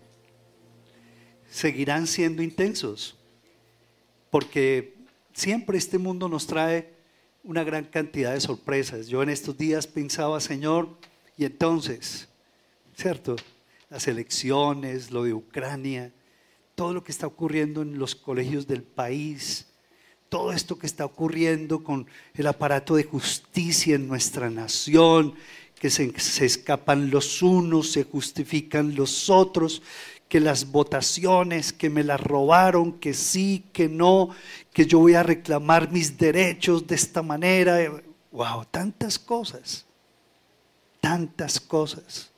Seguirán siendo intensos, porque siempre este mundo nos trae una gran cantidad de sorpresas. Yo en estos días pensaba, Señor, y entonces, ¿cierto? Las elecciones, lo de Ucrania, todo lo que está ocurriendo en los colegios del país, todo esto que está ocurriendo con el aparato de justicia en nuestra nación, que se, escapan los unos, se justifican los otros, que las votaciones, que me las robaron, que sí, que no, que yo voy a reclamar mis derechos de esta manera. Wow, tantas cosas, tantas cosas.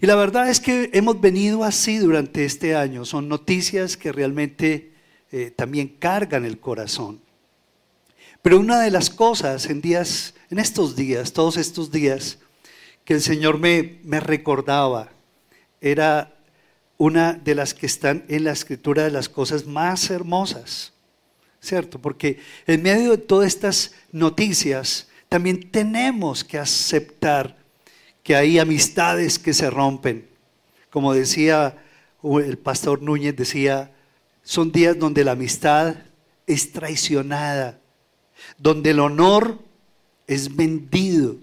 Y la verdad es que hemos venido así durante este año. Son noticias que realmente eh, también cargan el corazón. Pero una de las cosas en días, en estos días, todos estos días, que el Señor me, me recordaba, era una de las que están en la escritura de las cosas más hermosas, ¿cierto? Porque en medio de todas estas noticias, también tenemos que aceptar que hay amistades que se rompen. Como decía el pastor Núñez, decía, son días donde la amistad es traicionada, donde el honor es vendido,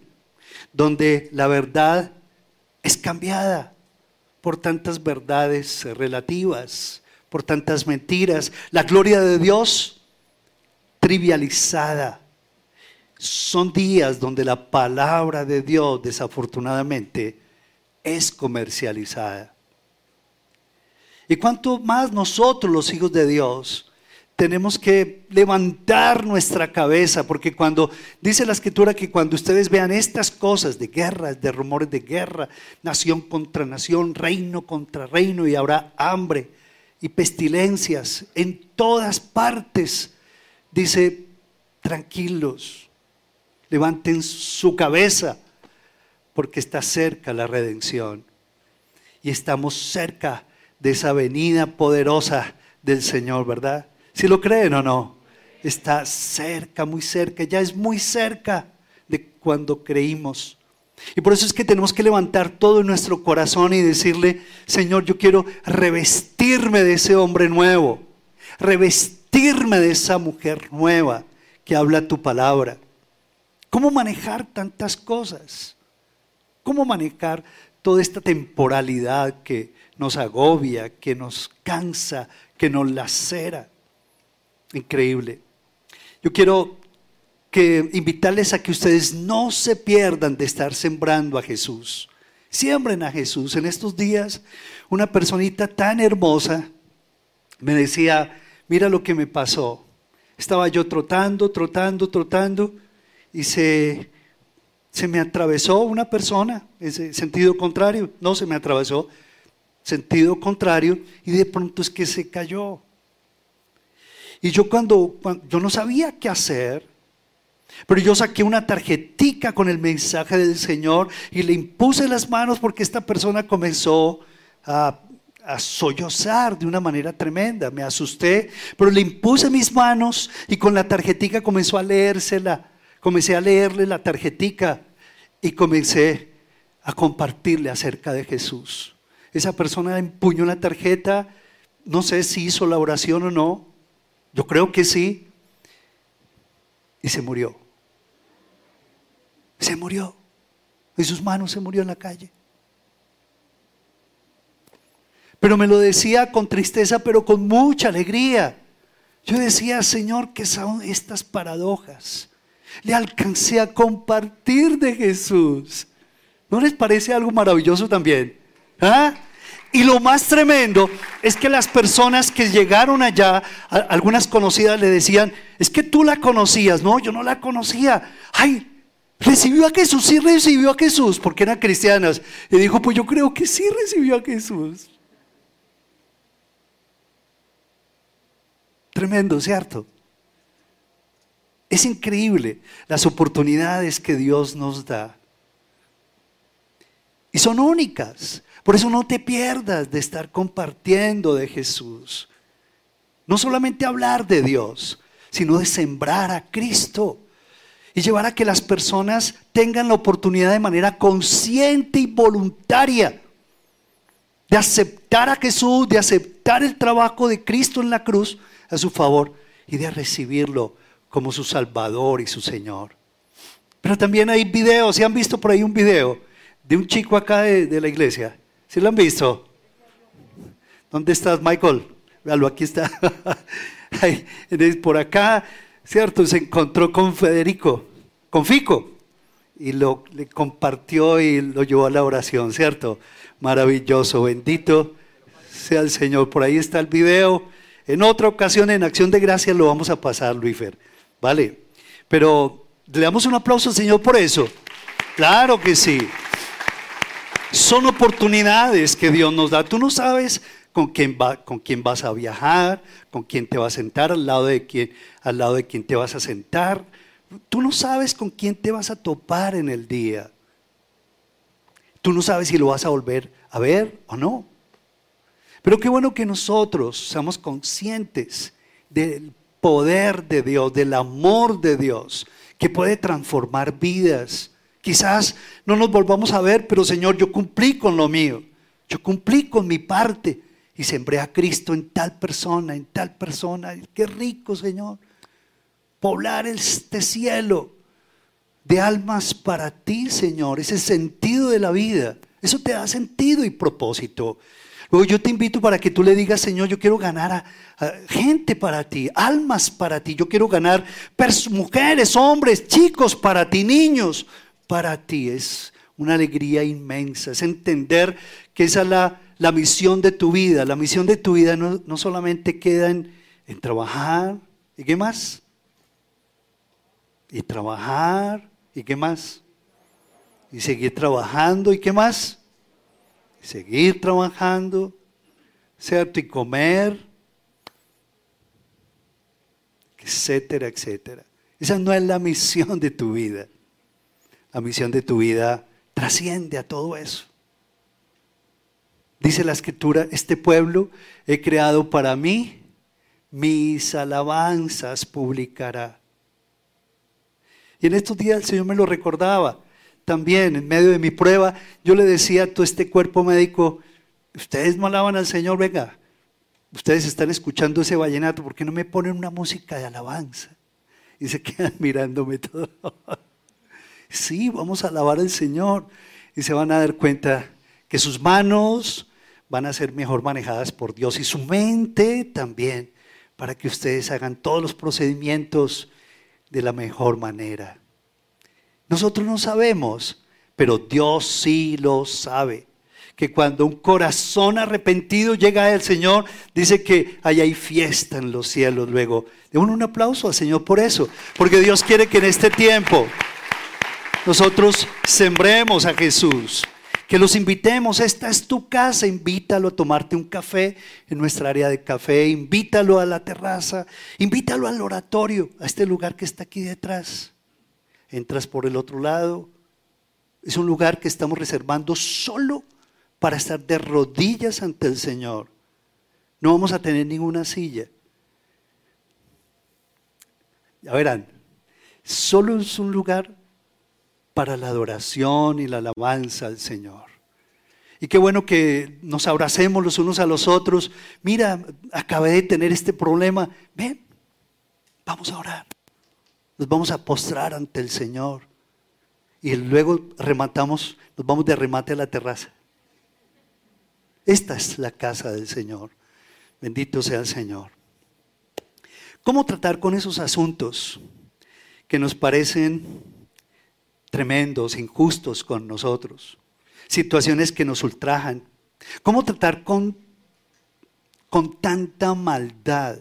donde la verdad es cambiada por tantas verdades relativas, por tantas mentiras, la gloria de Dios trivializada. Son días donde la palabra de Dios desafortunadamente es comercializada. Y cuanto más nosotros los hijos de Dios tenemos que levantar nuestra cabeza, porque cuando dice la escritura que cuando ustedes vean estas cosas de guerras, de rumores de guerra, nación contra nación, reino contra reino, y habrá hambre y pestilencias en todas partes, dice, tranquilos, levanten su cabeza, porque está cerca la redención. Y estamos cerca de esa venida poderosa del Señor, ¿verdad? Si lo creen o no, está cerca, muy cerca, ya es muy cerca de cuando creímos. Y por eso es que tenemos que levantar todo nuestro corazón y decirle, Señor, yo quiero revestirme de ese hombre nuevo, revestirme de esa mujer nueva que habla tu palabra. ¿Cómo manejar tantas cosas? ¿Cómo manejar toda esta temporalidad que nos agobia, que nos cansa, que nos lacera? Increíble. Yo quiero que invitarles a que ustedes no se pierdan de estar sembrando a Jesús. Siembren a Jesús. En estos días, una personita tan hermosa me decía, mira lo que me pasó. Estaba yo trotando, trotando, trotando y se, se me atravesó una persona, ese sentido contrario, no se me atravesó, sentido contrario, y de pronto es que se cayó. Y yo cuando, yo no sabía qué hacer, pero yo saqué una tarjetica con el mensaje del Señor y le impuse las manos porque esta persona comenzó a, a sollozar de una manera tremenda. Me asusté, pero le impuse mis manos y con la tarjetica comenzó a leérsela. Comencé a leerle la tarjetica y comencé a compartirle acerca de Jesús. Esa persona empuñó la tarjeta, no sé si hizo la oración o no, yo creo que sí. Y se murió. Se murió. En sus manos se murió en la calle. Pero me lo decía con tristeza, pero con mucha alegría. Yo decía, Señor, ¿qué son estas paradojas? Le alcancé a compartir de Jesús. ¿No les parece algo maravilloso también? ¿Ah? Y lo más tremendo es que las personas que llegaron allá, algunas conocidas le decían, es que tú la conocías, no, yo no la conocía. Ay, recibió a Jesús, sí recibió a Jesús, porque eran cristianas. Y dijo, pues yo creo que sí recibió a Jesús. Tremendo, ¿cierto? Es increíble las oportunidades que Dios nos da. Y son únicas. Por eso no te pierdas de estar compartiendo de Jesús. No solamente hablar de Dios, sino de sembrar a Cristo y llevar a que las personas tengan la oportunidad de manera consciente y voluntaria de aceptar a Jesús, de aceptar el trabajo de Cristo en la cruz a su favor y de recibirlo como su Salvador y su Señor. Pero también hay videos, ¿se han visto por ahí un video de un chico acá de, la iglesia? ¿Sí lo han visto? ¿Dónde estás, Michael? Véalo, aquí está. por acá, ¿cierto? Se encontró con Federico, con Fico, y lo compartió y lo llevó a la oración, ¿cierto? Maravilloso, bendito sea el Señor. Por ahí está el video. En otra ocasión, en Acción de Gracias, lo vamos a pasar, Luifer. ¿Vale? Pero le damos un aplauso al Señor por eso. Claro que sí. Son oportunidades que Dios nos da. Tú no sabes con quién, vas a viajar, con quién te vas a sentar, al lado, de quién, al lado de quién te vas a sentar. Tú no sabes con quién te vas a topar en el día. Tú no sabes si lo vas a volver a ver o no. Pero qué bueno que nosotros seamos conscientes del poder de Dios, del amor de Dios, que puede transformar vidas. Quizás no nos volvamos a ver, pero Señor, yo cumplí con lo mío. Yo cumplí con mi parte y sembré a Cristo en tal persona, en tal persona. Qué rico, Señor. Poblar este cielo de almas para ti, Señor. Ese sentido de la vida. Eso te da sentido y propósito. Luego yo te invito para que tú le digas, Señor, yo quiero ganar a, gente para ti, almas para ti. Yo quiero ganar mujeres, hombres, chicos para ti, niños para ti. Es una alegría inmensa. Es entender que esa es la, misión de tu vida. La misión de tu vida no, solamente queda en, en trabajar. ¿Y qué más? Y trabajar. ¿Y qué más? Y seguir trabajando. ¿Y qué más? seguir trabajando, ¿cierto? Y comer, etcétera, etcétera. Esa no es la misión de tu vida. La misión de tu vida trasciende a todo eso. Dice la escritura, este pueblo he creado para mí, mis alabanzas publicará. Y en estos días el Señor me lo recordaba también, en medio de mi prueba, yo le decía a todo este cuerpo médico, ustedes no alaban al Señor, venga, ustedes están escuchando ese vallenato, ¿por qué no me ponen una música de alabanza? Y se quedan mirándome todo. Sí, vamos a alabar al Señor. Y se van a dar cuenta que sus manos van a ser mejor manejadas por Dios y su mente también, para que ustedes hagan todos los procedimientos de la mejor manera. Nosotros no sabemos, pero Dios sí lo sabe. Que cuando un corazón arrepentido llega al Señor, dice que ahí hay fiesta en los cielos luego. Demos un aplauso al Señor por eso, porque Dios quiere que en este tiempo nosotros sembremos a Jesús, que los invitemos, esta es tu casa, invítalo a tomarte un café en nuestra área de café, invítalo a la terraza, invítalo al oratorio, a este lugar que está aquí detrás entras por el otro lado. Es un lugar que estamos reservando solo para estar de rodillas ante el Señor. No vamos a tener ninguna silla. Ya verán, solo es un lugar para la adoración y la alabanza al Señor. Y qué bueno que nos abracemos los unos a los otros. Mira, acabé de tener este problema. Ven, vamos a orar nos vamos a postrar ante el Señor y luego rematamos, nos vamos de remate a la terraza. Esta es la casa del Señor. Bendito sea el Señor. ¿Cómo tratar con esos asuntos que nos parecen tremendos, injustos con nosotros? Situaciones que nos ultrajan. ¿Cómo tratar con, con tanta maldad?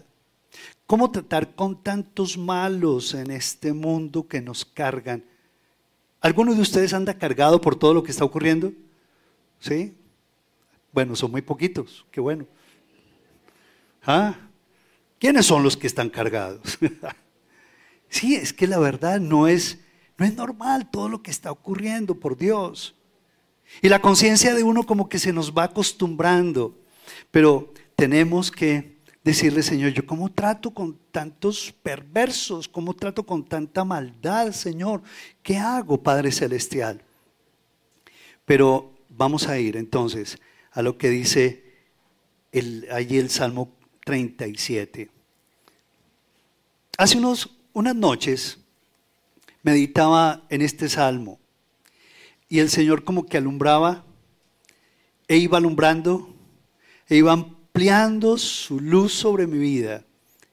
¿Cómo tratar con tantos malos en este mundo que nos cargan? ¿Alguno de ustedes anda cargado por todo lo que está ocurriendo? ¿Sí? Bueno, son muy poquitos, qué bueno. ¿Ah? ¿Quiénes son los que están cargados? sí, es que la verdad no es, no es normal todo lo que está ocurriendo, por Dios. Y la conciencia de uno como que se nos va acostumbrando, pero tenemos que decirle, Señor, yo cómo trato con tantos perversos, cómo trato con tanta maldad, Señor, ¿qué hago, Padre Celestial? Pero vamos a ir entonces a lo que dice allí el Salmo 37. Hace unos, unas noches meditaba en este salmo y el Señor como que alumbraba e iba alumbrando e iba ampliando su luz sobre mi vida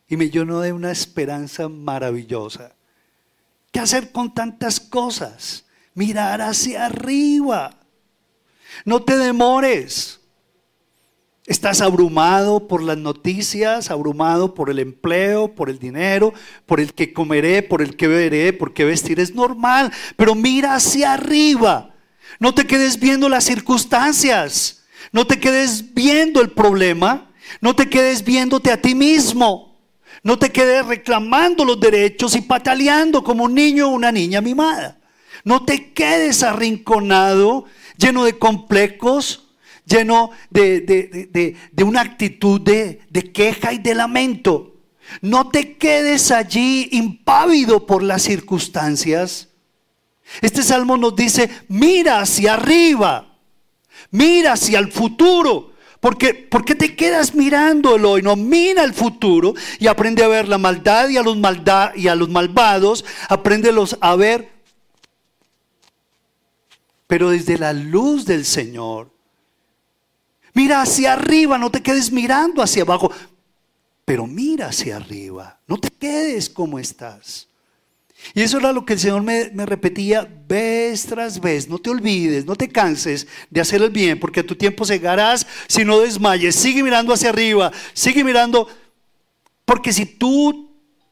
y me llenó de una esperanza maravillosa. ¿Qué hacer con tantas cosas? Mirar hacia arriba. No te demores. Estás abrumado por las noticias, abrumado por el empleo, por el dinero, por el que comeré, por el que beberé, por qué vestir. Es normal, pero mira hacia arriba. No te quedes viendo las circunstancias. No te quedes viendo el problema. No te quedes viéndote a ti mismo. No te quedes reclamando los derechos y pataleando como un niño o una niña mimada. No te quedes arrinconado lleno de complejos, lleno de, una actitud de, queja y de lamento. No te quedes allí impávido por las circunstancias. Este salmo nos dice, mira hacia arriba, mira hacia el futuro. Porque, ¿Por qué te quedas mirando el hoy? No, mira el futuro y aprende a ver la maldad y a los, maldad, y a los malvados, apréndelos a ver pero desde la luz del Señor. Mira hacia arriba, no te quedes mirando hacia abajo, pero mira hacia arriba, no te quedes como estás. Y eso era lo que el Señor me, repetía vez tras vez. No te olvides, no te canses de hacer el bien, porque a tu tiempo llegarás si no desmayes. Sigue mirando hacia arriba, sigue mirando, porque si tú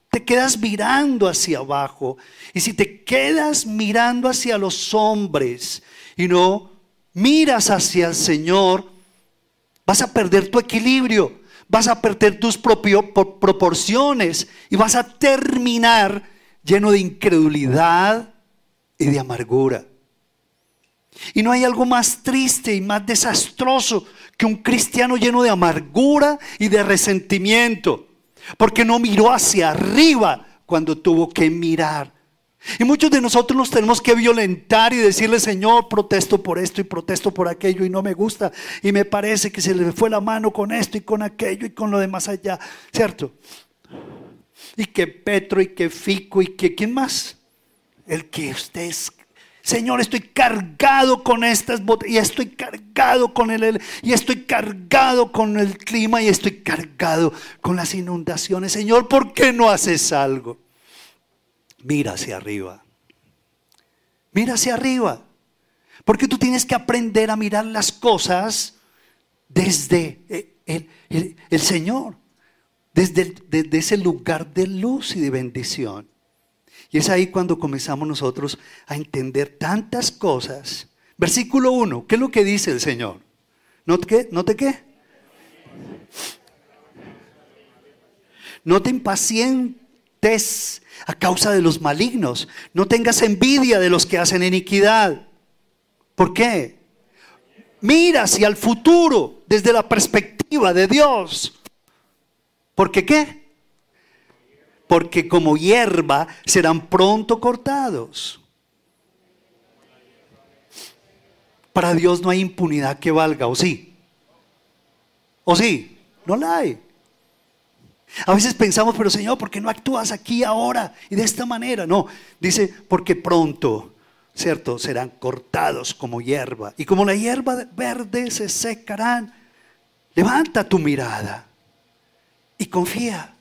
te quedas mirando hacia abajo y si te quedas mirando hacia los hombres y no miras hacia el Señor, vas a perder tu equilibrio, vas a perder tus propias proporciones y vas a terminar lleno de incredulidad y de amargura. Y no hay algo más triste y más desastroso que un cristiano lleno de amargura y de resentimiento porque no miró hacia arriba cuando tuvo que mirar. Y muchos de nosotros nos tenemos que violentar y decirle, Señor, protesto por esto y protesto por aquello y no me gusta. Y me parece que se le fue la mano con esto y con aquello y con lo demás allá. ¿Cierto? Y que Petro y que Fico y que, ¿quién más? El que usted es Señor, estoy cargado con estas botas y estoy cargado con el y estoy cargado con el clima y estoy cargado con las inundaciones. Señor, ¿por qué no haces algo? Mira hacia arriba. Mira hacia arriba. Porque tú tienes que aprender a mirar las cosas desde el, el Señor, desde, desde ese lugar de luz y de bendición. Y es ahí cuando comenzamos nosotros a entender tantas cosas. Versículo 1, ¿qué es lo que dice el Señor? ¿No te, ¿No te qué? No te impacientes a causa de los malignos. No tengas envidia de los que hacen iniquidad. ¿Por qué? Mira hacia el futuro desde la perspectiva de Dios. ¿Por qué qué? porque como hierba serán pronto cortados. Para Dios no hay impunidad que valga, ¿o sí? ¿O sí? No la hay. A veces pensamos, pero Señor, ¿por qué no actúas aquí ahora y de esta manera? No, dice, porque pronto, ¿cierto? Serán cortados como hierba. Y como la hierba verde se secarán, Levanta tu mirada y confía.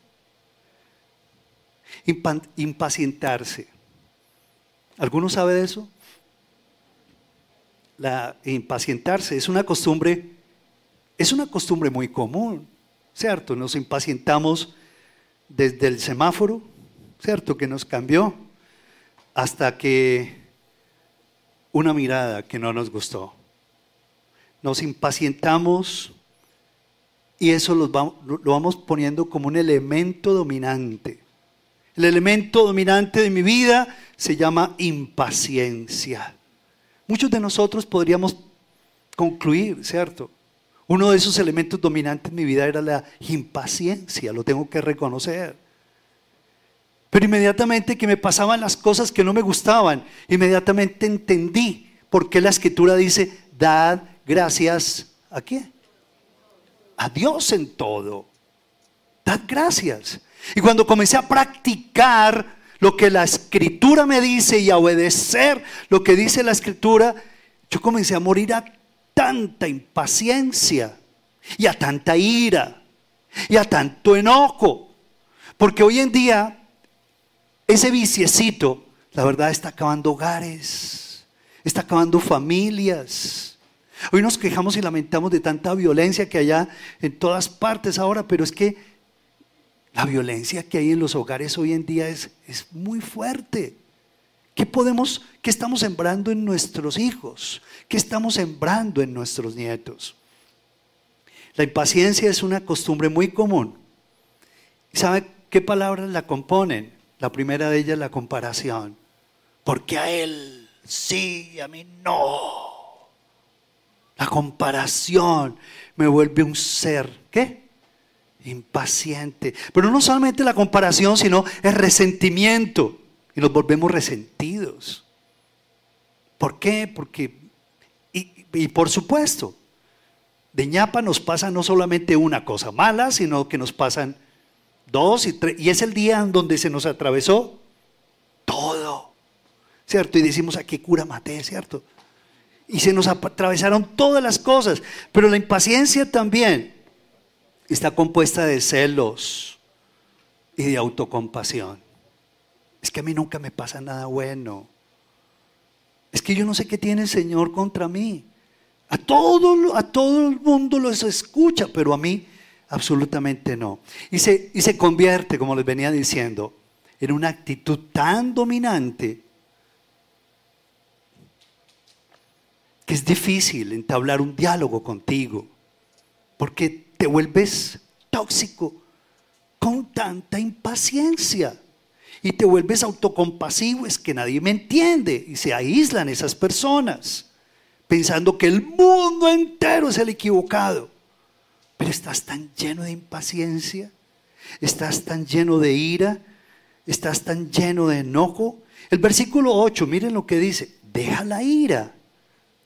Impa- impacientarse. ¿Alguno sabe de eso? La impacientarse es una costumbre, es una costumbre muy común, ¿cierto? Nos impacientamos desde el semáforo, ¿cierto? Que nos cambió hasta que una mirada que no nos gustó. Nos impacientamos y eso lo vamos poniendo como un elemento dominante. El elemento dominante de mi vida se llama impaciencia. Muchos de nosotros podríamos concluir, ¿cierto? Uno de esos elementos dominantes en mi vida era la impaciencia, lo tengo que reconocer. Pero inmediatamente que me pasaban las cosas que no me gustaban, inmediatamente entendí por qué la escritura dice, dad gracias a qué? A Dios en todo. Dad gracias. Y cuando comencé a practicar lo que la escritura me dice y a obedecer lo que dice la escritura, yo comencé a morir a tanta impaciencia y a tanta ira y a tanto enojo. Porque hoy en día ese viciecito, la verdad, está acabando hogares, está acabando familias. Hoy nos quejamos y lamentamos de tanta violencia que hay en todas partes ahora, pero es que la violencia que hay en los hogares hoy en día es, es muy fuerte. ¿Qué podemos, qué estamos sembrando en nuestros hijos? ¿Qué estamos sembrando en nuestros nietos? La impaciencia es una costumbre muy común. ¿Y ¿Sabe qué palabras la componen? La primera de ellas la comparación. Porque a él sí a mí no. La comparación me vuelve un ser, ¿qué? Impaciente. Pero no solamente la comparación, sino el resentimiento. Y nos volvemos resentidos. ¿Por qué? Porque, y, y por supuesto, de ñapa nos pasa no solamente una cosa mala, sino que nos pasan dos y tres. Y es el día en donde se nos atravesó todo. ¿Cierto? Y decimos, ¿a qué cura maté? ¿Cierto? Y se nos atravesaron todas las cosas. Pero la impaciencia también está compuesta de celos y de autocompasión. Es que a mí nunca me pasa nada bueno. Es que yo no sé qué tiene el Señor contra mí. A todo, a todo el mundo los escucha, pero a mí absolutamente no. Y se, y se convierte, como les venía diciendo, en una actitud tan dominante que es difícil entablar un diálogo contigo, porque te vuelves tóxico con tanta impaciencia y te vuelves autocompasivo, es que nadie me entiende y se aíslan esas personas pensando que el mundo entero es el equivocado. Pero estás tan lleno de impaciencia, estás tan lleno de ira, estás tan lleno de enojo. El versículo 8, miren lo que dice, deja la ira,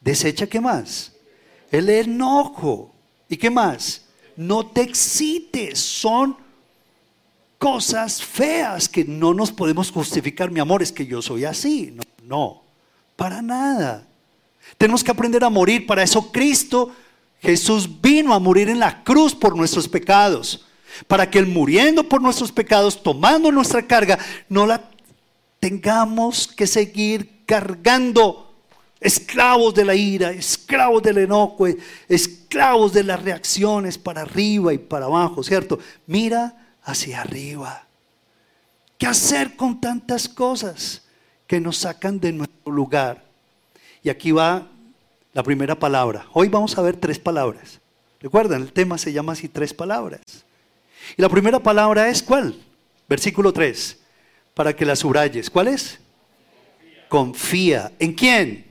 desecha qué más, el enojo y qué más, no te excites, son cosas feas que no nos podemos justificar, mi amor, es que yo soy así. No, para nada. Tenemos que aprender a morir. Para eso Cristo, Jesús vino a morir en la cruz por nuestros pecados. Para que Él muriendo por nuestros pecados, tomando nuestra carga, no la tengamos que seguir cargando. Esclavos de la ira, esclavos del enojo, esclavos de las reacciones para arriba y para abajo, ¿cierto? Mira hacia arriba. ¿Qué hacer con tantas cosas que nos sacan de nuestro lugar? Y aquí va la primera palabra. Hoy vamos a ver tres palabras. Recuerdan, el tema se llama así tres palabras. Y la primera palabra es ¿cuál? Versículo 3. Para que la subrayes. ¿Cuál es? Confía. ¿En quién?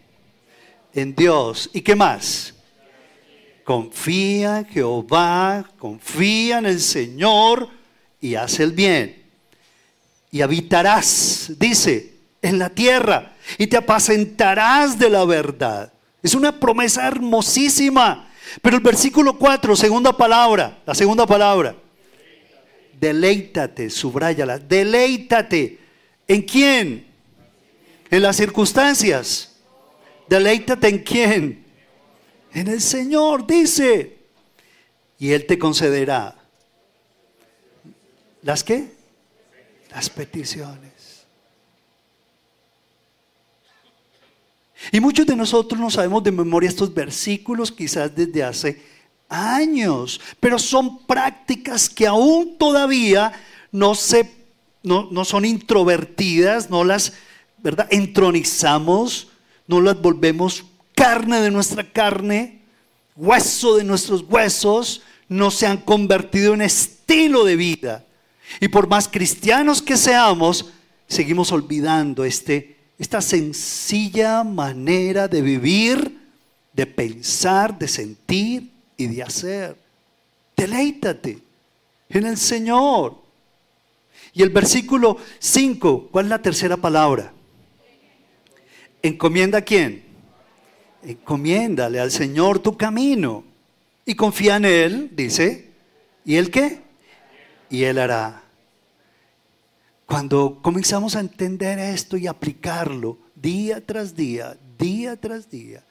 En Dios. ¿Y qué más? Confía en Jehová, confía en el Señor y haz el bien. Y habitarás, dice, en la tierra y te apacentarás de la verdad. Es una promesa hermosísima. Pero el versículo 4, segunda palabra, la segunda palabra. Deleítate, subráyala, deleítate. ¿En quién? En las circunstancias. Deleítate en quién? En el Señor, dice. y Él te concederá. ¿Las qué? Las peticiones. Y muchos de nosotros no sabemos de memoria estos versículos quizás desde hace años, pero son prácticas que aún todavía no, se, no, no son introvertidas, no las ¿verdad? entronizamos, no las volvemos carne de nuestra carne, hueso de nuestros huesos, no se han convertido en estilo de vida. Y por más cristianos que seamos, seguimos olvidando este, esta sencilla manera de vivir, de pensar, de sentir y de hacer. Deleítate en el Señor. Y el versículo 5, ¿cuál es la tercera palabra? ¿Encomienda a quién? Encomiéndale al Señor tu camino. Y confía en Él, dice. ¿Y Él qué? Y Él hará. Cuando comenzamos a entender esto y aplicarlo día tras día, día tras día,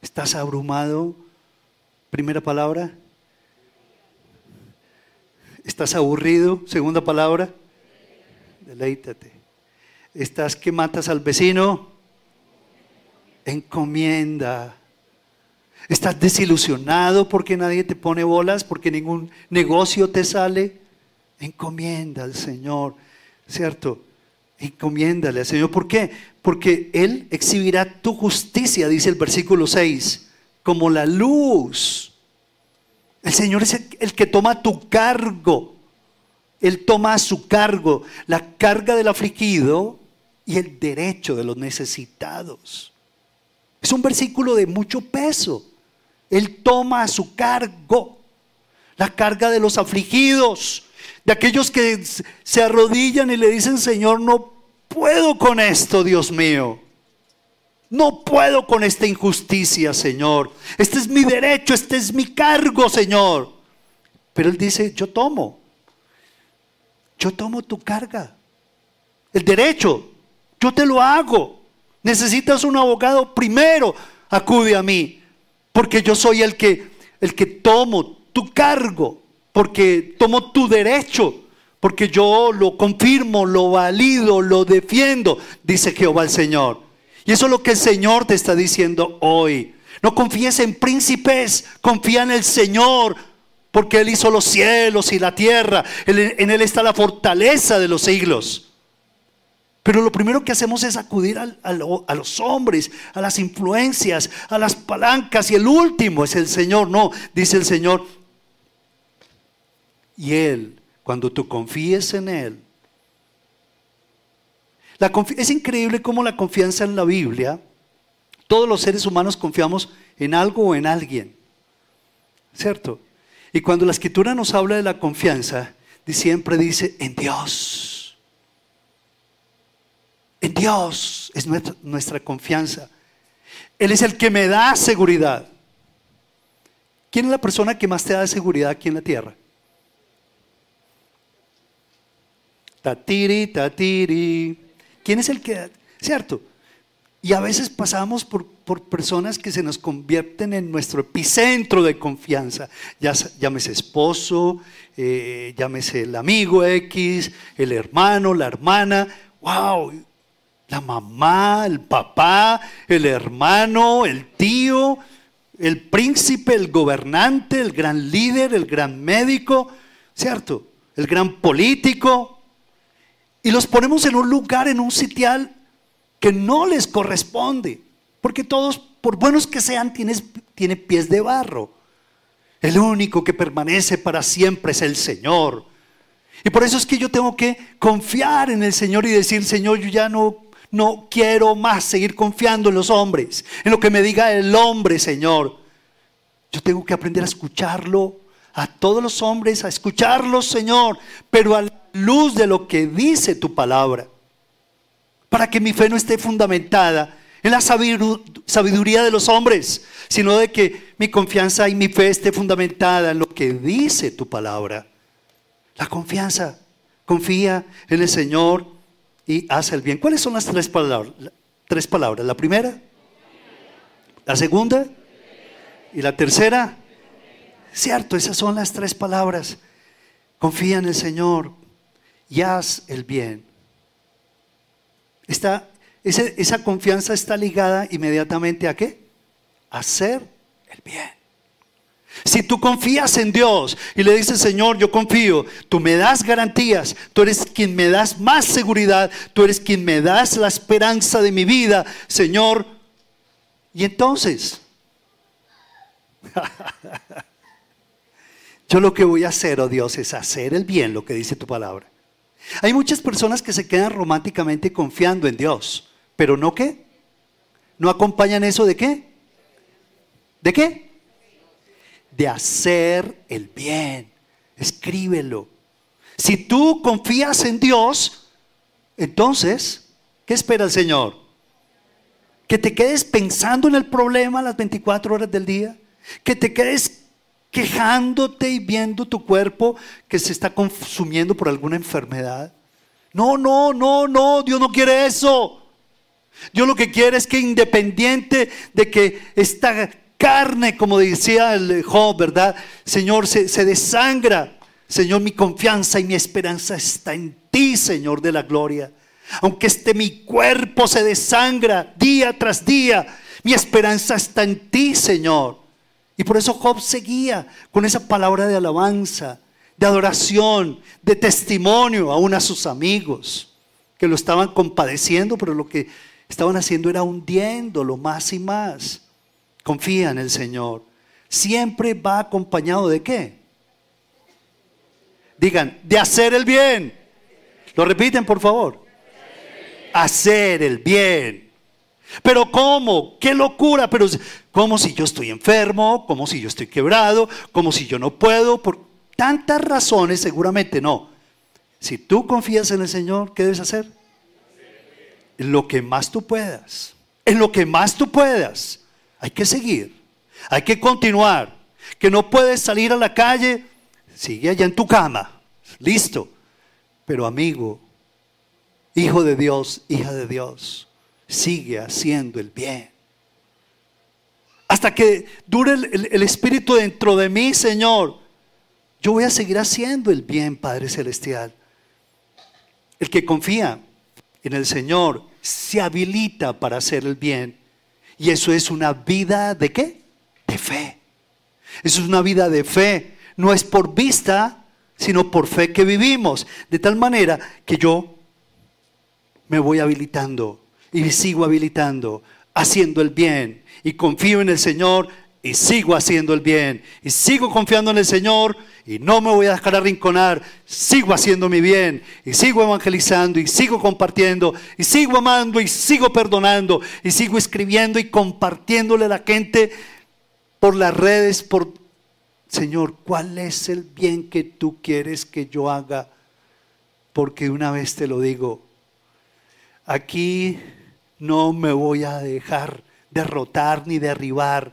¿estás abrumado? Primera palabra. ¿Estás aburrido? Segunda palabra. Deleítate. ¿Estás que matas al vecino? encomienda. ¿Estás desilusionado porque nadie te pone bolas, porque ningún negocio te sale? Encomienda al Señor, ¿cierto? Encomiéndale al Señor. ¿Por qué? Porque Él exhibirá tu justicia, dice el versículo 6, como la luz. El Señor es el que toma tu cargo. Él toma a su cargo la carga del afligido y el derecho de los necesitados. Es un versículo de mucho peso. Él toma a su cargo la carga de los afligidos, de aquellos que se arrodillan y le dicen, Señor, no puedo con esto, Dios mío. No puedo con esta injusticia, Señor. Este es mi derecho, este es mi cargo, Señor. Pero Él dice, yo tomo. Yo tomo tu carga. El derecho, yo te lo hago. Necesitas un abogado, primero acude a mí, porque yo soy el que el que tomo tu cargo, porque tomo tu derecho, porque yo lo confirmo, lo valido, lo defiendo, dice Jehová el Señor. Y eso es lo que el Señor te está diciendo hoy. No confíes en príncipes, confía en el Señor, porque Él hizo los cielos y la tierra. En Él está la fortaleza de los siglos. Pero lo primero que hacemos es acudir a, los hombres, a las influencias, a las palancas y el último es el Señor. No, dice el Señor. Y Él, cuando tú confíes en Él, es increíble cómo la confianza en la Biblia, todos los seres humanos confiamos en algo o en alguien, ¿cierto? Y cuando la escritura nos habla de la confianza, siempre dice en Dios. En Dios es nuestra, confianza. Él es el que me da seguridad. ¿Quién es la persona que más te da seguridad aquí en la tierra? Tatiri, tatiri. ¿Quién es el que ¿Cierto? Y a veces pasamos por, personas que se nos convierten en nuestro epicentro de confianza. Ya, llámese esposo, eh, llámese el amigo X, el hermano, la hermana. ¡Wow! la mamá, el papá, el hermano, el tío, el príncipe, el gobernante, el gran líder, el gran médico, ¿cierto? El gran político. Y los ponemos en un lugar, en un sitial que no les corresponde. Porque todos, por buenos que sean, tienen pies de barro. El único que permanece para siempre es el Señor. Y por eso es que yo tengo que confiar en el Señor y decir, Señor, yo ya no no quiero más seguir confiando en los hombres, en lo que me diga el hombre, Señor. Yo tengo que aprender a escucharlo, a todos los hombres, a escucharlos, Señor, pero a la luz de lo que dice tu palabra, para que mi fe no esté fundamentada en la sabiduría de los hombres, sino de que mi confianza y mi fe esté fundamentada en lo que dice tu palabra. La confianza, confía en el Señor y hace el bien. ¿Cuáles son las tres palabras? Tres palabras. La primera, la segunda y la tercera. Cierto, esas son las tres palabras. Confía en el Señor y haz el bien. Esta, esa, confianza está ligada inmediatamente a qué? A hacer el bien. Si tú confías en Dios y le dices, Señor, yo confío, tú me das garantías, tú eres quien me das más seguridad, tú eres quien me das la esperanza de mi vida, Señor. Y entonces, yo lo que voy a hacer, oh Dios, es hacer el bien, lo que dice tu palabra. Hay muchas personas que se quedan románticamente confiando en Dios, pero no qué? ¿No acompañan eso de qué? ¿De qué? de hacer el bien. Escríbelo. Si tú confías en Dios, entonces, ¿qué espera el Señor? Que te quedes pensando en el problema las 24 horas del día. Que te quedes quejándote y viendo tu cuerpo que se está consumiendo por alguna enfermedad. No, no, no, no, Dios no quiere eso. Dios lo que quiere es que independiente de que esta carne, como decía el Job, ¿verdad? Señor, se, se desangra. Señor, mi confianza y mi esperanza está en ti, Señor de la gloria. Aunque este mi cuerpo se desangra día tras día, mi esperanza está en ti, Señor. Y por eso Job seguía con esa palabra de alabanza, de adoración, de testimonio aún a sus amigos, que lo estaban compadeciendo, pero lo que estaban haciendo era hundiéndolo más y más. Confía en el Señor. Siempre va acompañado de qué? Digan, de hacer el bien. Lo repiten, por favor. Hacer el bien. Pero ¿cómo? ¡Qué locura! Pero ¿cómo si yo estoy enfermo? ¿Cómo si yo estoy quebrado? ¿Cómo si yo no puedo? Por tantas razones, seguramente no. Si tú confías en el Señor, ¿qué debes hacer? En lo que más tú puedas. En lo que más tú puedas. Hay que seguir, hay que continuar. Que no puedes salir a la calle, sigue allá en tu cama, listo. Pero amigo, hijo de Dios, hija de Dios, sigue haciendo el bien. Hasta que dure el, Espíritu dentro de mí, Señor, yo voy a seguir haciendo el bien, Padre Celestial. El que confía en el Señor se habilita para hacer el bien y eso es una vida de qué? De fe. Eso es una vida de fe. No es por vista, sino por fe que vivimos. De tal manera que yo me voy habilitando y sigo habilitando, haciendo el bien. Y confío en el Señor y sigo haciendo el bien. Y sigo confiando en el Señor y no me voy a dejar arrinconar, sigo haciendo mi bien y sigo evangelizando y sigo compartiendo y sigo amando y sigo perdonando y sigo escribiendo y compartiéndole a la gente por las redes, por Señor, ¿cuál es el bien que tú quieres que yo haga? Porque una vez te lo digo, aquí no me voy a dejar derrotar ni derribar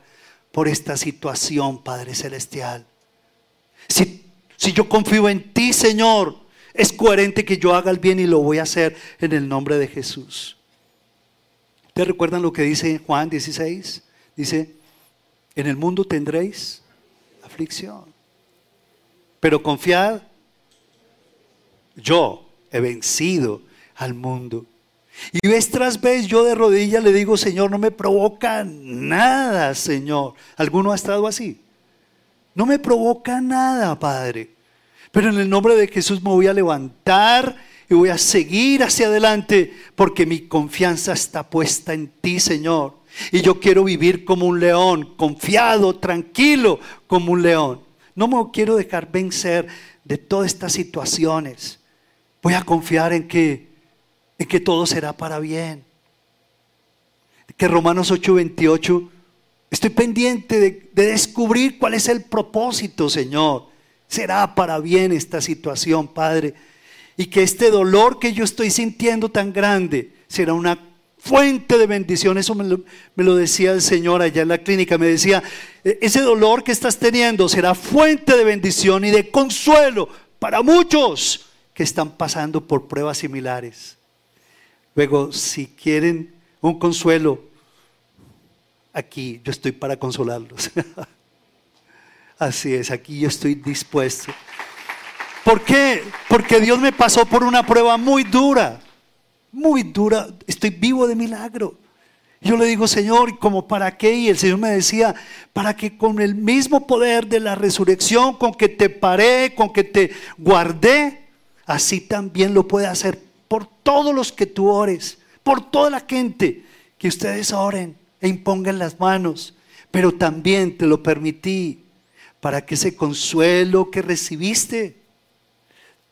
por esta situación, Padre Celestial. Si, yo confío en ti, Señor, es coherente que yo haga el bien y lo voy a hacer en el nombre de Jesús. ¿Te recuerdan lo que dice Juan 16? Dice, en el mundo tendréis aflicción. Pero confiad, yo he vencido al mundo. Y vez tras vez yo de rodillas le digo, Señor, no me provoca nada, Señor. ¿Alguno ha estado así? No me provoca nada, Padre. Pero en el nombre de Jesús me voy a levantar y voy a seguir hacia adelante porque mi confianza está puesta en ti, Señor. Y yo quiero vivir como un león, confiado, tranquilo como un león. No me quiero dejar vencer de todas estas situaciones. Voy a confiar en que, en que todo será para bien. Que Romanos 8:28 Estoy pendiente de, descubrir cuál es el propósito, Señor. Será para bien esta situación, Padre. Y que este dolor que yo estoy sintiendo tan grande será una fuente de bendición. Eso me lo, me lo, decía el Señor allá en la clínica. Me decía, e, ese dolor que estás teniendo será fuente de bendición y de consuelo para muchos que están pasando por pruebas similares. Luego, si quieren un consuelo, aquí yo estoy para consolarlos. Así es, aquí yo estoy dispuesto. ¿Por qué? Porque Dios me pasó por una prueba muy dura, muy dura. Estoy vivo de milagro. Yo le digo, Señor, ¿como para qué? Y el Señor me decía, para que con el mismo poder de la resurrección, con que te paré, con que te guardé, así también lo puede hacer por todos los que tú ores, por toda la gente, que ustedes oren e impongan las manos. Pero también te lo permití para que ese consuelo que recibiste,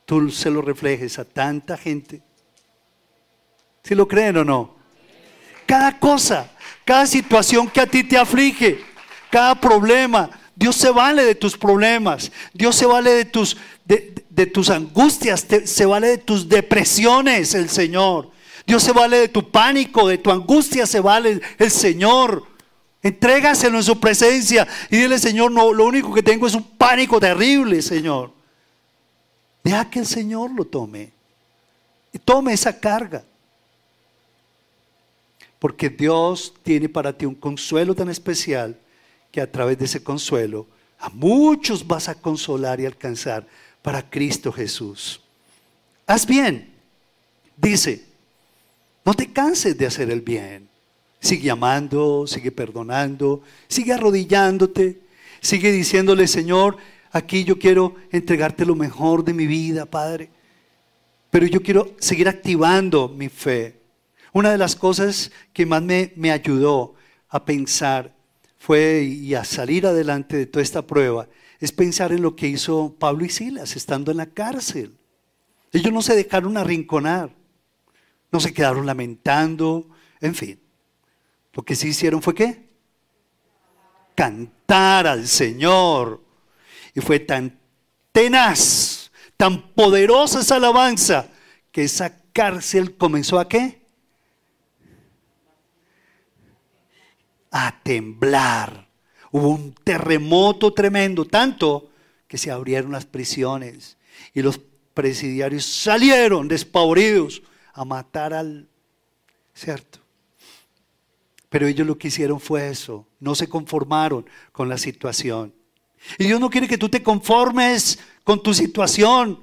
tú se lo reflejes a tanta gente. ¿Si lo creen o no? Cada cosa, cada situación que a ti te aflige, cada problema, Dios se vale de tus problemas, Dios se vale de tus, de, tus angustias, se vale de tus depresiones, el Señor. Dios se vale de tu pánico, de tu angustia, se vale el Señor. Entrégaselo en su presencia y dile, Señor, no, lo único que tengo es un pánico terrible, Señor. Deja que el Señor lo tome. Y tome esa carga. Porque Dios tiene para ti un consuelo tan especial que a través de ese consuelo a muchos vas a consolar y alcanzar para Cristo Jesús. Haz bien, dice, no te canses de hacer el bien. Sigue amando, sigue perdonando, sigue arrodillándote, sigue diciéndole, Señor, aquí yo quiero entregarte lo mejor de mi vida, Padre. Pero yo quiero seguir activando mi fe. Una de las cosas que más me, me ayudó a pensar fue y a salir adelante de toda esta prueba es pensar en lo que hizo Pablo y Silas estando en la cárcel. Ellos no se dejaron arrinconar, no se quedaron lamentando, en fin. Lo que sí hicieron fue qué? Cantar al Señor. Y fue tan tenaz, tan poderosa esa alabanza, que esa cárcel comenzó a qué? A temblar. Hubo un terremoto tremendo, tanto que se abrieron las prisiones y los presidiarios salieron despavoridos a matar al... ¿Cierto? Pero ellos lo que hicieron fue eso, no se conformaron con la situación. Y Dios no quiere que tú te conformes con tu situación,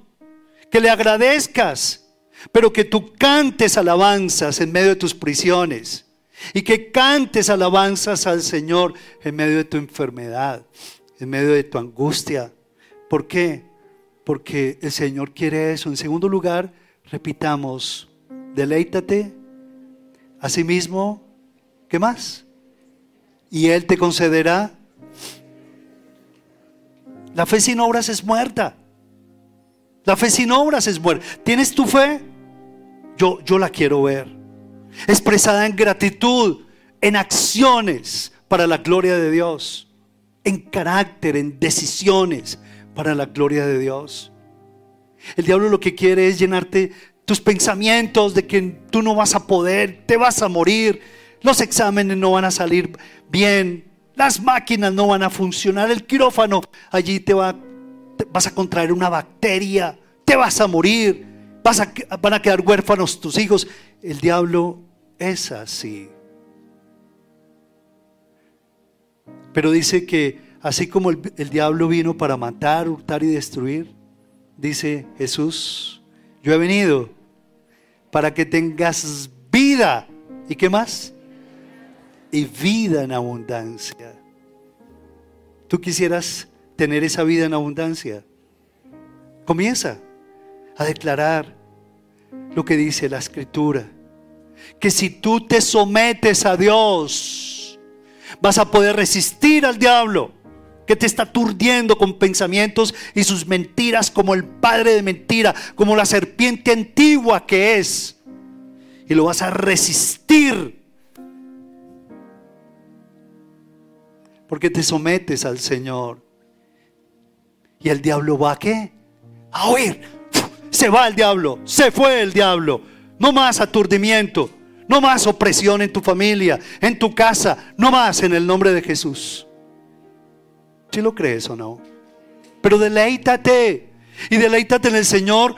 que le agradezcas, pero que tú cantes alabanzas en medio de tus prisiones y que cantes alabanzas al Señor en medio de tu enfermedad, en medio de tu angustia. ¿Por qué? Porque el Señor quiere eso. En segundo lugar, repitamos, deleítate. Asimismo, ¿qué más? Y Él te concederá. La fe sin obras es muerta. La fe sin obras es muerta. ¿Tienes tu fe? Yo, yo la quiero ver expresada en gratitud, en acciones para la gloria de Dios, en carácter, en decisiones para la gloria de Dios. El diablo lo que quiere es llenarte tus pensamientos de que tú no vas a poder, te vas a morir, los exámenes no van a salir bien, las máquinas no van a funcionar, el quirófano allí te, va, vas a contraer una bacteria, te vas a morir, vas a, van a quedar huérfanos tus hijos. El diablo es así. Pero dice que así como el, diablo vino para matar, hurtar y destruir, dice Jesús, yo he venido para que tengas vida. ¿Y qué más? Y vida en abundancia. ¿Tú quisieras tener esa vida en abundancia? Comienza a declarar lo que dice la escritura que si tú te sometes a Dios, vas a poder resistir al diablo que te está aturdiendo con pensamientos y sus mentiras como el padre de mentira, como la serpiente antigua que es. Y lo vas a resistir. Porque te sometes al Señor. Y el diablo va a qué? A huir. Se va el diablo, se fue el diablo no más aturdimiento. No más opresión en tu familia, en tu casa. No más en el nombre de Jesús. Si lo crees o no. Pero deleítate. Y deleítate en el Señor.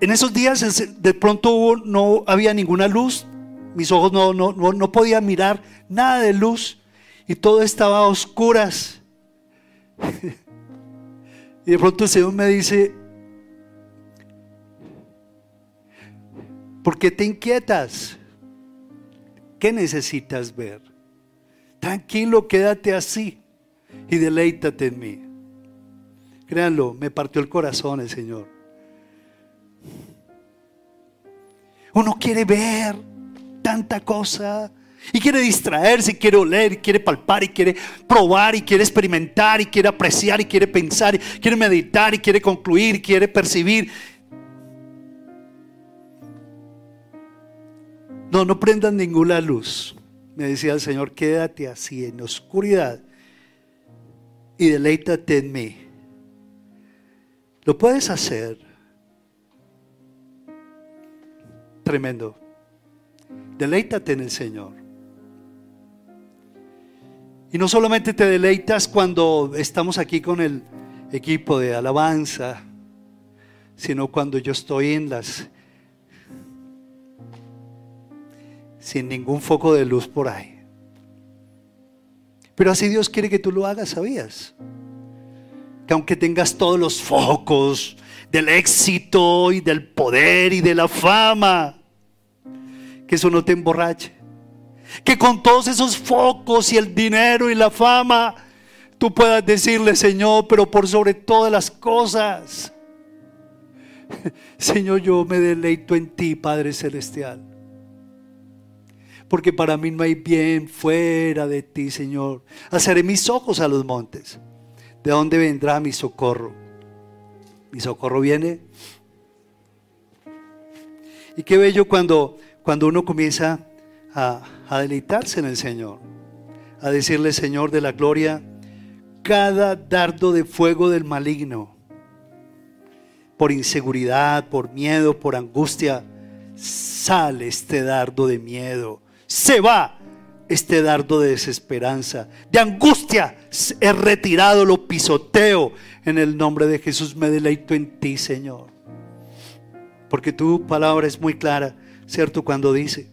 En esos días de pronto no había ninguna luz. Mis ojos no, no, no, podían mirar nada de luz. Y todo estaba a oscuras. Y de pronto el Señor me dice, ¿por qué te inquietas? ¿Qué necesitas ver? Tranquilo, quédate así y deleítate en mí. Créanlo, me partió el corazón el Señor. Uno quiere ver tanta cosa y quiere distraerse, y quiere oler, y quiere palpar, y quiere probar, y quiere experimentar, y quiere apreciar, y quiere pensar, y quiere meditar, y quiere concluir, y quiere percibir. No, no prendan ninguna luz. Me decía el Señor, quédate así en oscuridad y deleítate en mí. Lo puedes hacer. Tremendo. Deleítate en el Señor. Y no solamente te deleitas cuando estamos aquí con el equipo de alabanza, sino cuando yo estoy en las sin ningún foco de luz por ahí. Pero así Dios quiere que tú lo hagas, ¿sabías? Que aunque tengas todos los focos del éxito y del poder y de la fama, que eso no te emborrache. Que con todos esos focos y el dinero y la fama, tú puedas decirle, Señor, pero por sobre todas las cosas, Señor, yo me deleito en ti, Padre Celestial porque para mí no hay bien fuera de ti, Señor. Alzaré mis ojos a los montes. ¿De dónde vendrá mi socorro? Mi socorro viene. Y qué bello cuando, cuando uno comienza a, a deleitarse en el Señor, a decirle, Señor de la gloria, cada dardo de fuego del maligno, por inseguridad, por miedo, por angustia, sale este dardo de miedo se va este dardo de desesperanza, de angustia. He retirado, lo pisoteo. En el nombre de Jesús me deleito en ti, Señor. Porque tu palabra es muy clara, ¿cierto? Cuando dice.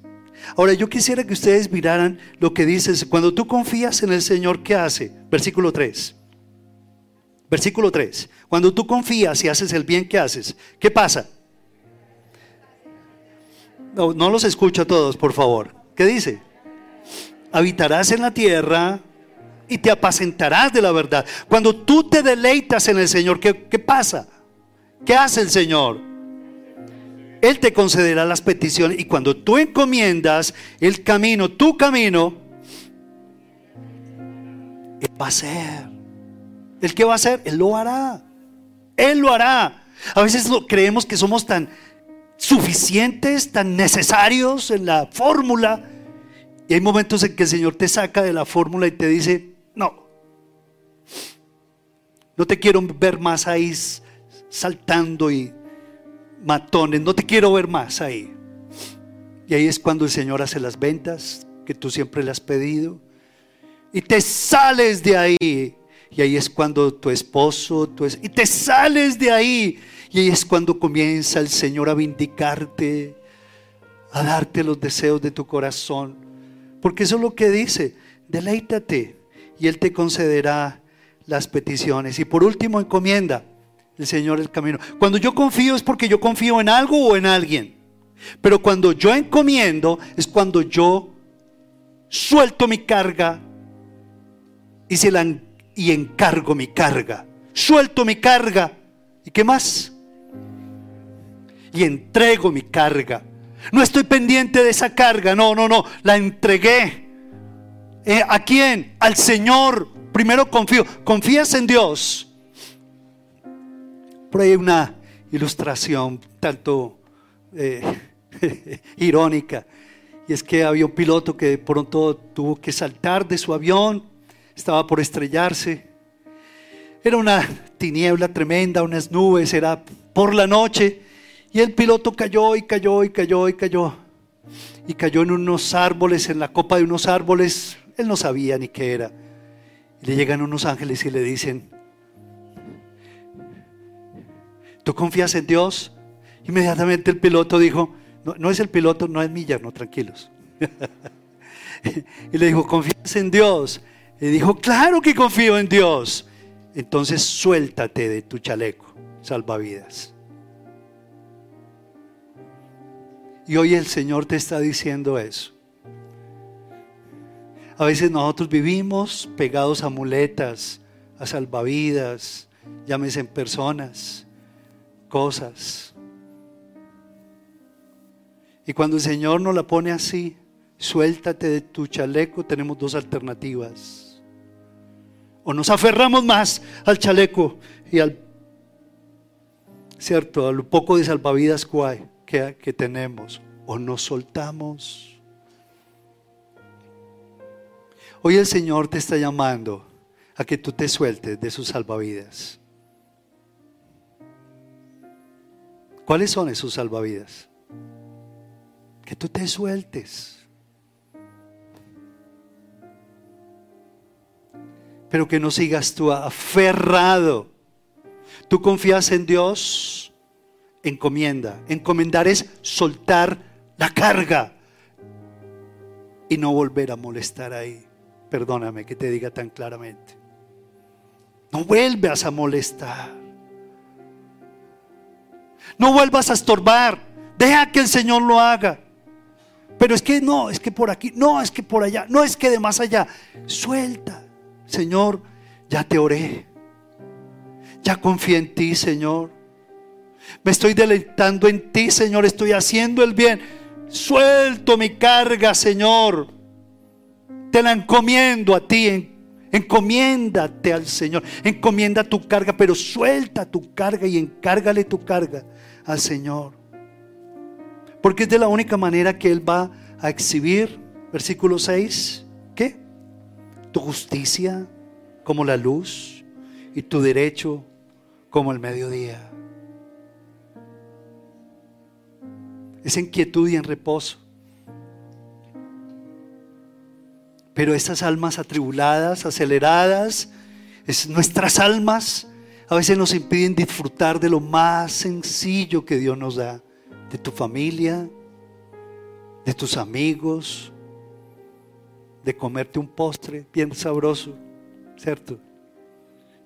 Ahora yo quisiera que ustedes miraran lo que dice. Cuando tú confías en el Señor, ¿qué hace? Versículo 3. Versículo 3. Cuando tú confías y haces el bien, ¿qué haces? ¿Qué pasa? No, no los escucho a todos, por favor. ¿Qué dice? Habitarás en la tierra y te apacentarás de la verdad. Cuando tú te deleitas en el Señor, ¿qué, pasa? ¿Qué hace el Señor? Él te concederá las peticiones y cuando tú encomiendas el camino, tu camino, Él va a hacer. ¿El qué va a hacer? Él lo hará. Él lo hará. A veces creemos que somos tan suficientes, tan necesarios en la fórmula. Y hay momentos en que el Señor te saca de la fórmula y te dice, no, no te quiero ver más ahí saltando y matones, no te quiero ver más ahí. Y ahí es cuando el Señor hace las ventas que tú siempre le has pedido. Y te sales de ahí. Y ahí es cuando tu esposo, tu y te sales de ahí y ahí es cuando comienza el Señor a vindicarte, a darte los deseos de tu corazón. Porque eso es lo que dice, deleítate y Él te concederá las peticiones. Y por último, encomienda el Señor el camino. Cuando yo confío es porque yo confío en algo o en alguien. Pero cuando yo encomiendo es cuando yo suelto mi carga y, se la, y encargo mi carga. Suelto mi carga. ¿Y qué más? Y entrego mi carga. No estoy pendiente de esa carga, no, no, no, la entregué. Eh, ¿A quién? Al Señor. Primero confío. ¿Confías en Dios? Por ahí hay una ilustración tanto eh, irónica. Y es que había un piloto que pronto tuvo que saltar de su avión, estaba por estrellarse. Era una tiniebla tremenda, unas nubes, era por la noche. Y el piloto cayó y cayó y cayó y cayó. Y cayó en unos árboles, en la copa de unos árboles. Él no sabía ni qué era. Y le llegan unos ángeles y le dicen, ¿tú confías en Dios? Inmediatamente el piloto dijo, no, es el piloto, no es Miller, no, tranquilos. y le dijo, ¿confías en Dios? Y dijo, claro que confío en Dios. entonces suéltate de tu chaleco salvavidas. Y hoy el Señor te está diciendo eso. A veces nosotros vivimos pegados a muletas, a salvavidas, llámese en personas, cosas. Y cuando el Señor nos la pone así, suéltate de tu chaleco, tenemos dos alternativas. O nos aferramos más al chaleco y al, cierto, a lo poco de salvavidas que, que tenemos, o nos soltamos. Hoy el Señor te está llamando a que tú te sueltes de sus salvavidas. ¿Cuáles son esos salvavidas? Que tú te sueltes. Pero que no sigas tú aferrado. Tú confías en Dios, encomienda. Encomendar es soltar la carga y no volver a molestar ahí. Perdóname que te diga tan claramente. No vuelvas a molestar. No vuelvas a estorbar. Deja que el Señor lo haga. Pero es que no, es que por aquí, no, es que por allá, no es que de más allá. Suelta. Señor, ya te oré. Ya confío en ti, Señor. Me estoy deleitando en ti, Señor. Estoy haciendo el bien. Suelto mi carga, Señor te la encomiendo a ti. Encomiéndate al Señor. Encomienda tu carga, pero suelta tu carga y encárgale tu carga al Señor. Porque es de la única manera que Él va a exhibir, versículo 6, ¿qué? Tu justicia como la luz y tu derecho como el mediodía. Es en quietud y en reposo. Pero estas almas atribuladas, aceleradas, es nuestras almas a veces nos impiden disfrutar de lo más sencillo que Dios nos da, de tu familia, de tus amigos, de comerte un postre bien sabroso, ¿cierto?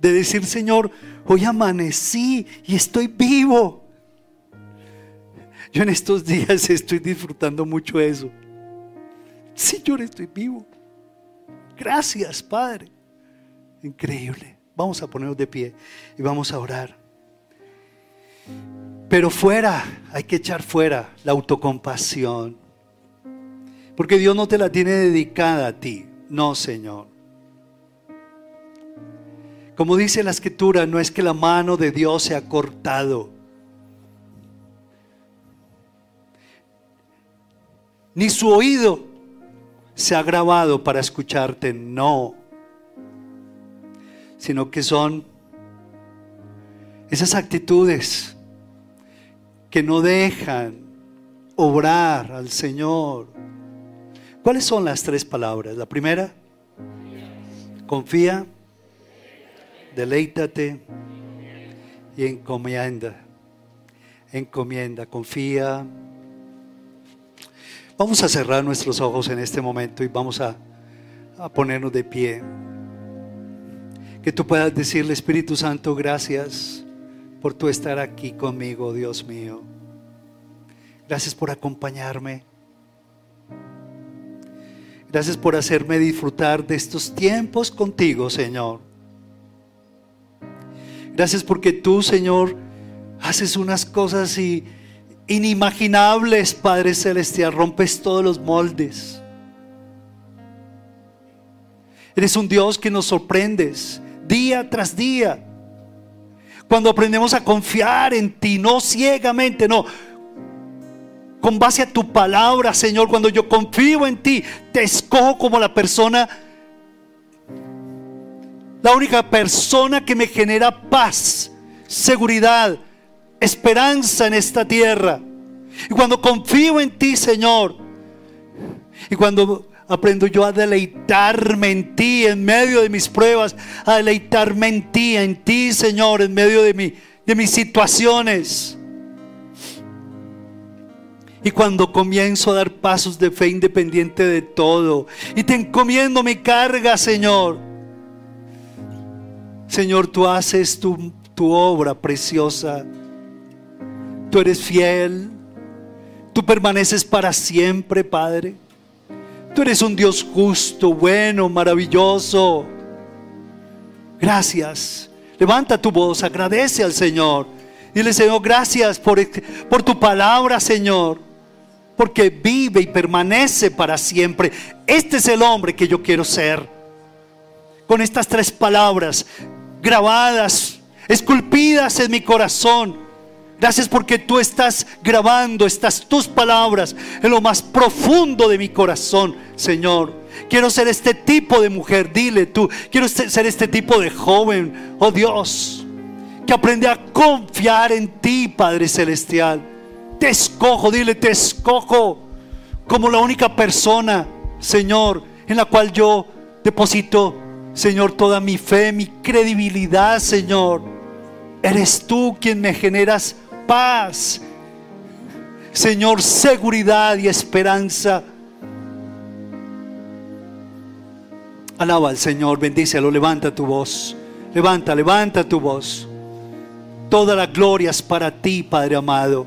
De decir, Señor, hoy amanecí y estoy vivo. Yo en estos días estoy disfrutando mucho eso. Señor, estoy vivo. Gracias, Padre. Increíble. Vamos a ponernos de pie y vamos a orar. Pero fuera, hay que echar fuera la autocompasión. Porque Dios no te la tiene dedicada a ti. No, Señor. Como dice la escritura, no es que la mano de Dios se ha cortado. Ni su oído se ha grabado para escucharte, no, sino que son esas actitudes que no dejan obrar al Señor. ¿Cuáles son las tres palabras? La primera, confía, deleítate y encomienda. Encomienda, confía, Vamos a cerrar nuestros ojos en este momento y vamos a, ponernos de pie. Que tú puedas decirle, Espíritu Santo, gracias por tu estar aquí conmigo, Dios mío. Gracias por acompañarme. Gracias por hacerme disfrutar de estos tiempos contigo, Señor. Gracias porque tú, Señor, haces unas cosas y inimaginables, Padre Celestial. Rompes todos los moldes. Eres un Dios que nos sorprendes día tras día. Cuando aprendemos a confiar en ti, no ciegamente, no. Con base a tu palabra, Señor, cuando yo confío en ti, te escojo como la persona, la única persona que me genera paz, seguridad, esperanza en esta tierra. Y cuando confío en ti, Señor, y cuando aprendo yo a deleitarme en ti en medio de mis pruebas, a deleitarme en ti, en ti, Señor, en medio de, mi, de mis situaciones. Y cuando comienzo a dar pasos de fe independiente de todo, y te encomiendo mi carga, Señor. Señor, tú haces tu, tu obra preciosa. Tú eres fiel. Tú permaneces para siempre, Padre. Tú eres un Dios justo, bueno, maravilloso. Gracias. Levanta tu voz, agradece al Señor. Dile, Señor, gracias por, por tu palabra, Señor. Porque vive y permanece para siempre. Este es el hombre que yo quiero ser. Con estas tres palabras grabadas, esculpidas en mi corazón. Gracias porque tú estás grabando estas tus palabras en lo más profundo de mi corazón, Señor. Quiero ser este tipo de mujer, dile tú. Quiero ser este tipo de joven, oh Dios, que aprende a confiar en ti, Padre Celestial. Te escojo, dile, te escojo como la única persona, Señor, en la cual yo deposito, Señor, toda mi fe, mi credibilidad, Señor. Eres tú quien me generas paz, Señor, seguridad y esperanza. Alaba al Señor, bendícelo, levanta tu voz. Levanta, levanta tu voz. Toda la gloria es para ti, Padre amado.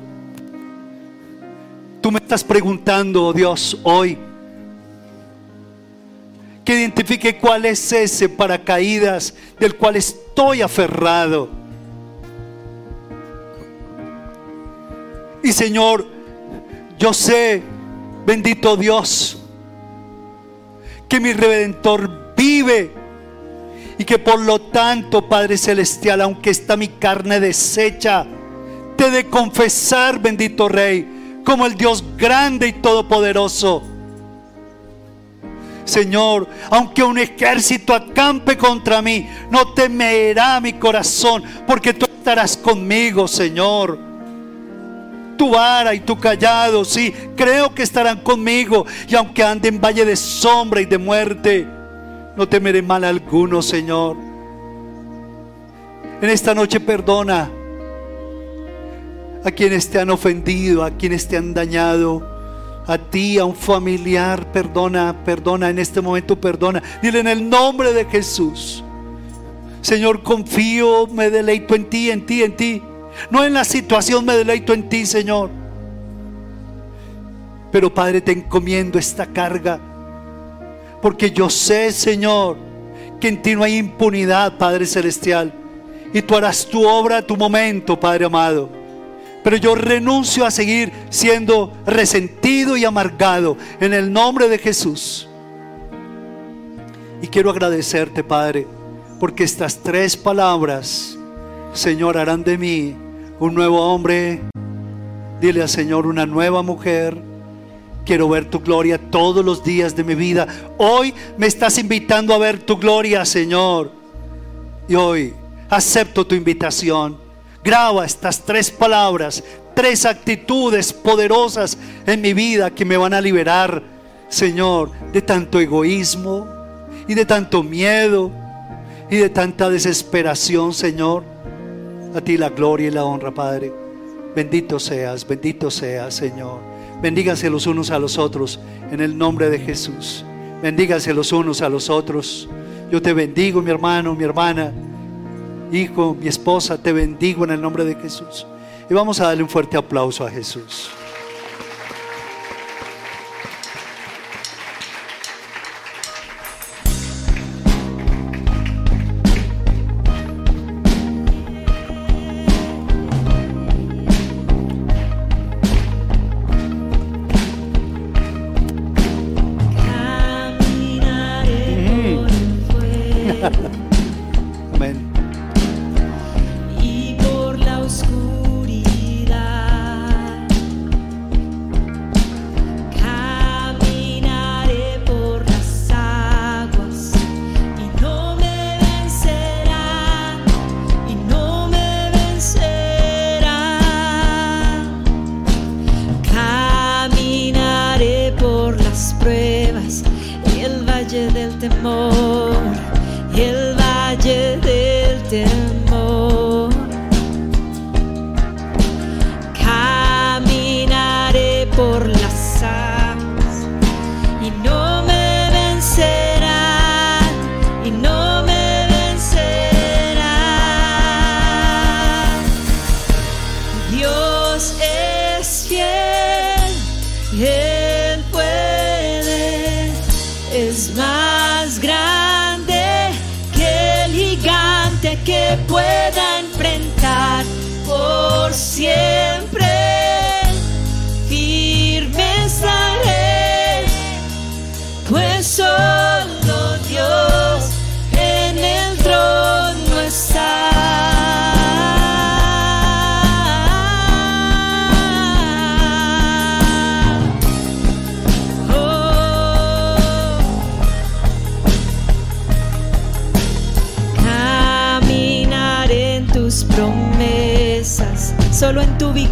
Tú me estás preguntando, oh Dios, hoy, que identifique cuál es ese paracaídas del cual estoy aferrado. Y Señor, yo sé, bendito Dios, que mi redentor vive y que por lo tanto, Padre Celestial, aunque está mi carne deshecha, te de confesar, bendito Rey, como el Dios grande y todopoderoso. Señor, aunque un ejército acampe contra mí, no temerá mi corazón, porque tú estarás conmigo, Señor. Tu vara y tu callado, sí, creo que estarán conmigo, y aunque ande en valle de sombra y de muerte, no temeré mal alguno, Señor. En esta noche perdona a quienes te han ofendido, a quienes te han dañado, a ti, a un familiar, perdona, perdona, en este momento perdona. Dile en el nombre de Jesús. Señor, confío, me deleito en ti, en ti, en ti. No en la situación, me deleito en ti, Señor. Pero Padre, te encomiendo esta carga porque yo sé, Señor, que en ti no hay impunidad, Padre Celestial. Y tú harás tu obra a tu momento, Padre amado. Pero yo renuncio a seguir siendo resentido y amargado en el nombre de Jesús. Y quiero agradecerte, Padre, porque estas tres palabras, Señor, harán de mí un nuevo hombre. Dile al Señor una nueva mujer Quiero ver tu gloria todos los días de mi vida. Hoy me estás invitando a ver tu gloria, Señor. Y hoy acepto tu invitación. Graba estas tres palabras, tres actitudes poderosas en mi vida que me van a liberar, Señor, de tanto egoísmo y de tanto miedo y de tanta desesperación, Señor. A ti la gloria y la honra, Padre. Bendito seas, bendito seas, Señor. Bendíganse los unos a los otros en el nombre de Jesús. Bendíganse los unos a los otros. Yo te bendigo, mi hermano, mi hermana, hijo, mi esposa, te bendigo en el nombre de Jesús. Y vamos a darle un fuerte aplauso a Jesús.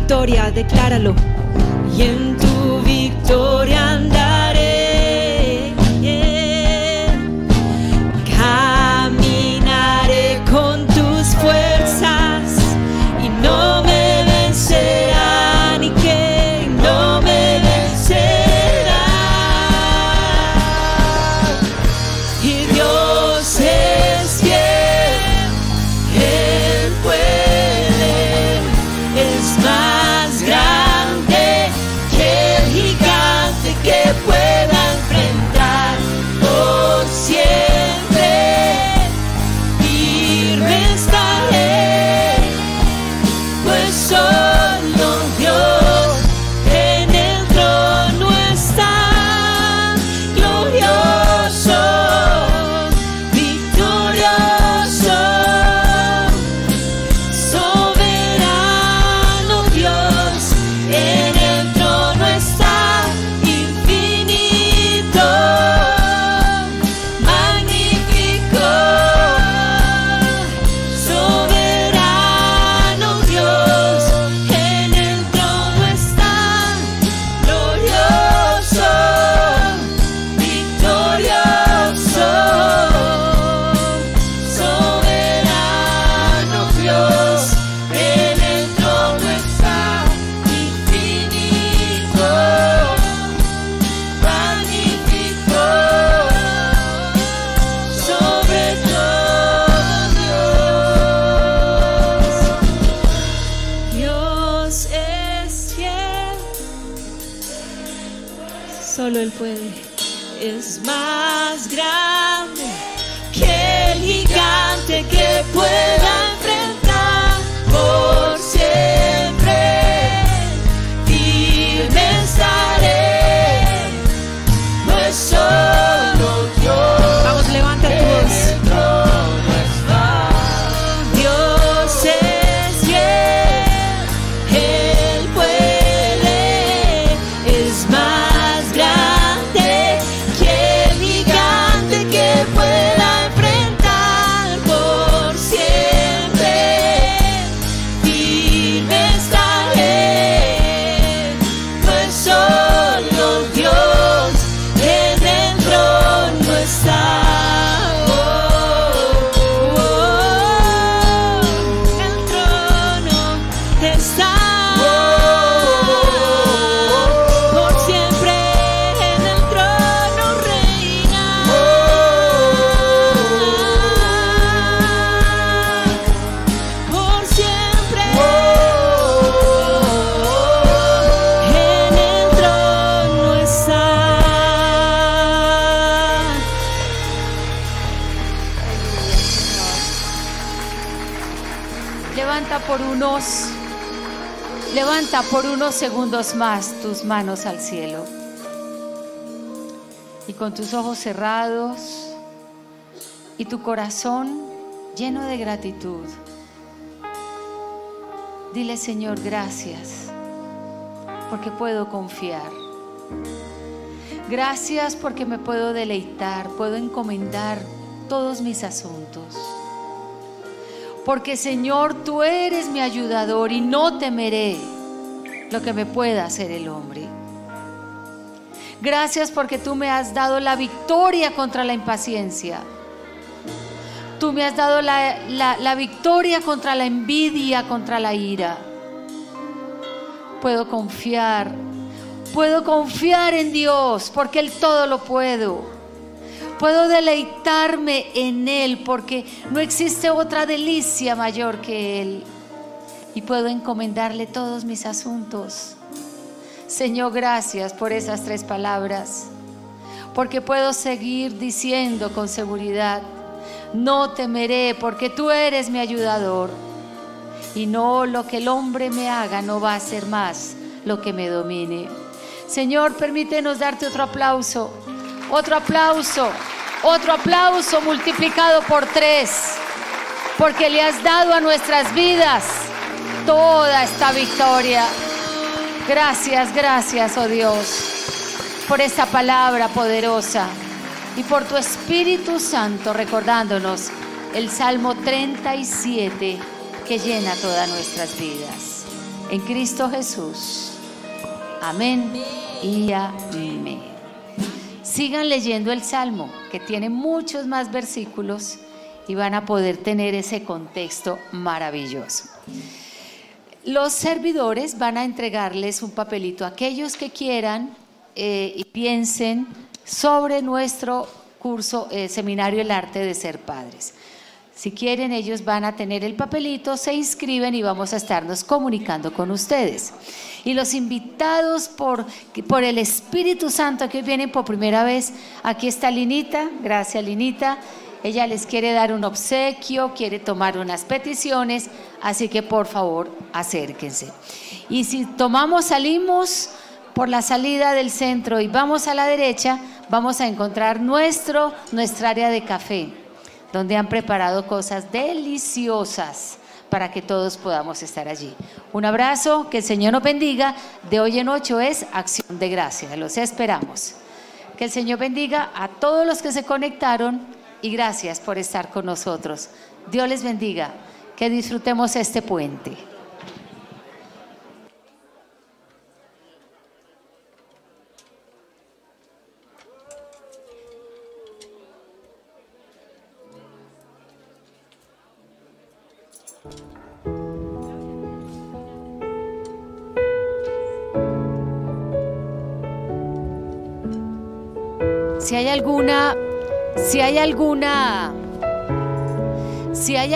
victoria, decláralo. levanta por unos, levanta por unos segundos más tus manos al cielo. Y con tus ojos cerrados y tu corazón lleno de gratitud, dile Señor, gracias, porque puedo confiar. Gracias porque me puedo deleitar, puedo encomendar todos mis asuntos porque Señor, tú eres mi ayudador y no temeré lo que me pueda hacer el hombre. Gracias porque tú me has dado la victoria contra la impaciencia. Tú me has dado la, la, victoria contra la envidia, contra la ira. Puedo confiar, puedo confiar en Dios porque Él todo lo puedo. Puedo deleitarme en Él porque no existe otra delicia mayor que Él. Y puedo encomendarle todos mis asuntos. Señor, gracias por esas tres palabras. Porque puedo seguir diciendo con seguridad, no temeré porque tú eres mi ayudador. Y no lo que el hombre me haga no va a ser más lo que me domine. Señor, permítenos darte otro aplauso otro aplauso, otro aplauso multiplicado por tres, porque le has dado a nuestras vidas toda esta victoria. Gracias, gracias, oh Dios, por esta palabra poderosa y por tu Espíritu Santo recordándonos el Salmo 37 que llena todas nuestras vidas. En Cristo Jesús. Amén y amén. Sigan leyendo el Salmo, que tiene muchos más versículos y van a poder tener ese contexto maravilloso. Los servidores van a entregarles un papelito a aquellos que quieran eh, y piensen sobre nuestro curso, eh, seminario El arte de ser padres. Si quieren, ellos van a tener el papelito, se inscriben y vamos a estarnos comunicando con ustedes. Y los invitados por, por el Espíritu Santo que vienen por primera vez, aquí está Linita, gracias Linita. Ella les quiere dar un obsequio, quiere tomar unas peticiones, así que por favor acérquense. Y si tomamos, salimos por la salida del centro y vamos a la derecha, vamos a encontrar nuestro, nuestra área de café donde han preparado cosas deliciosas para que todos podamos estar allí. Un abrazo, que el Señor nos bendiga. De hoy en ocho es acción de gracia, los esperamos. Que el Señor bendiga a todos los que se conectaron y gracias por estar con nosotros. Dios les bendiga, que disfrutemos este puente. Si hay alguna, si hay alguna, si hay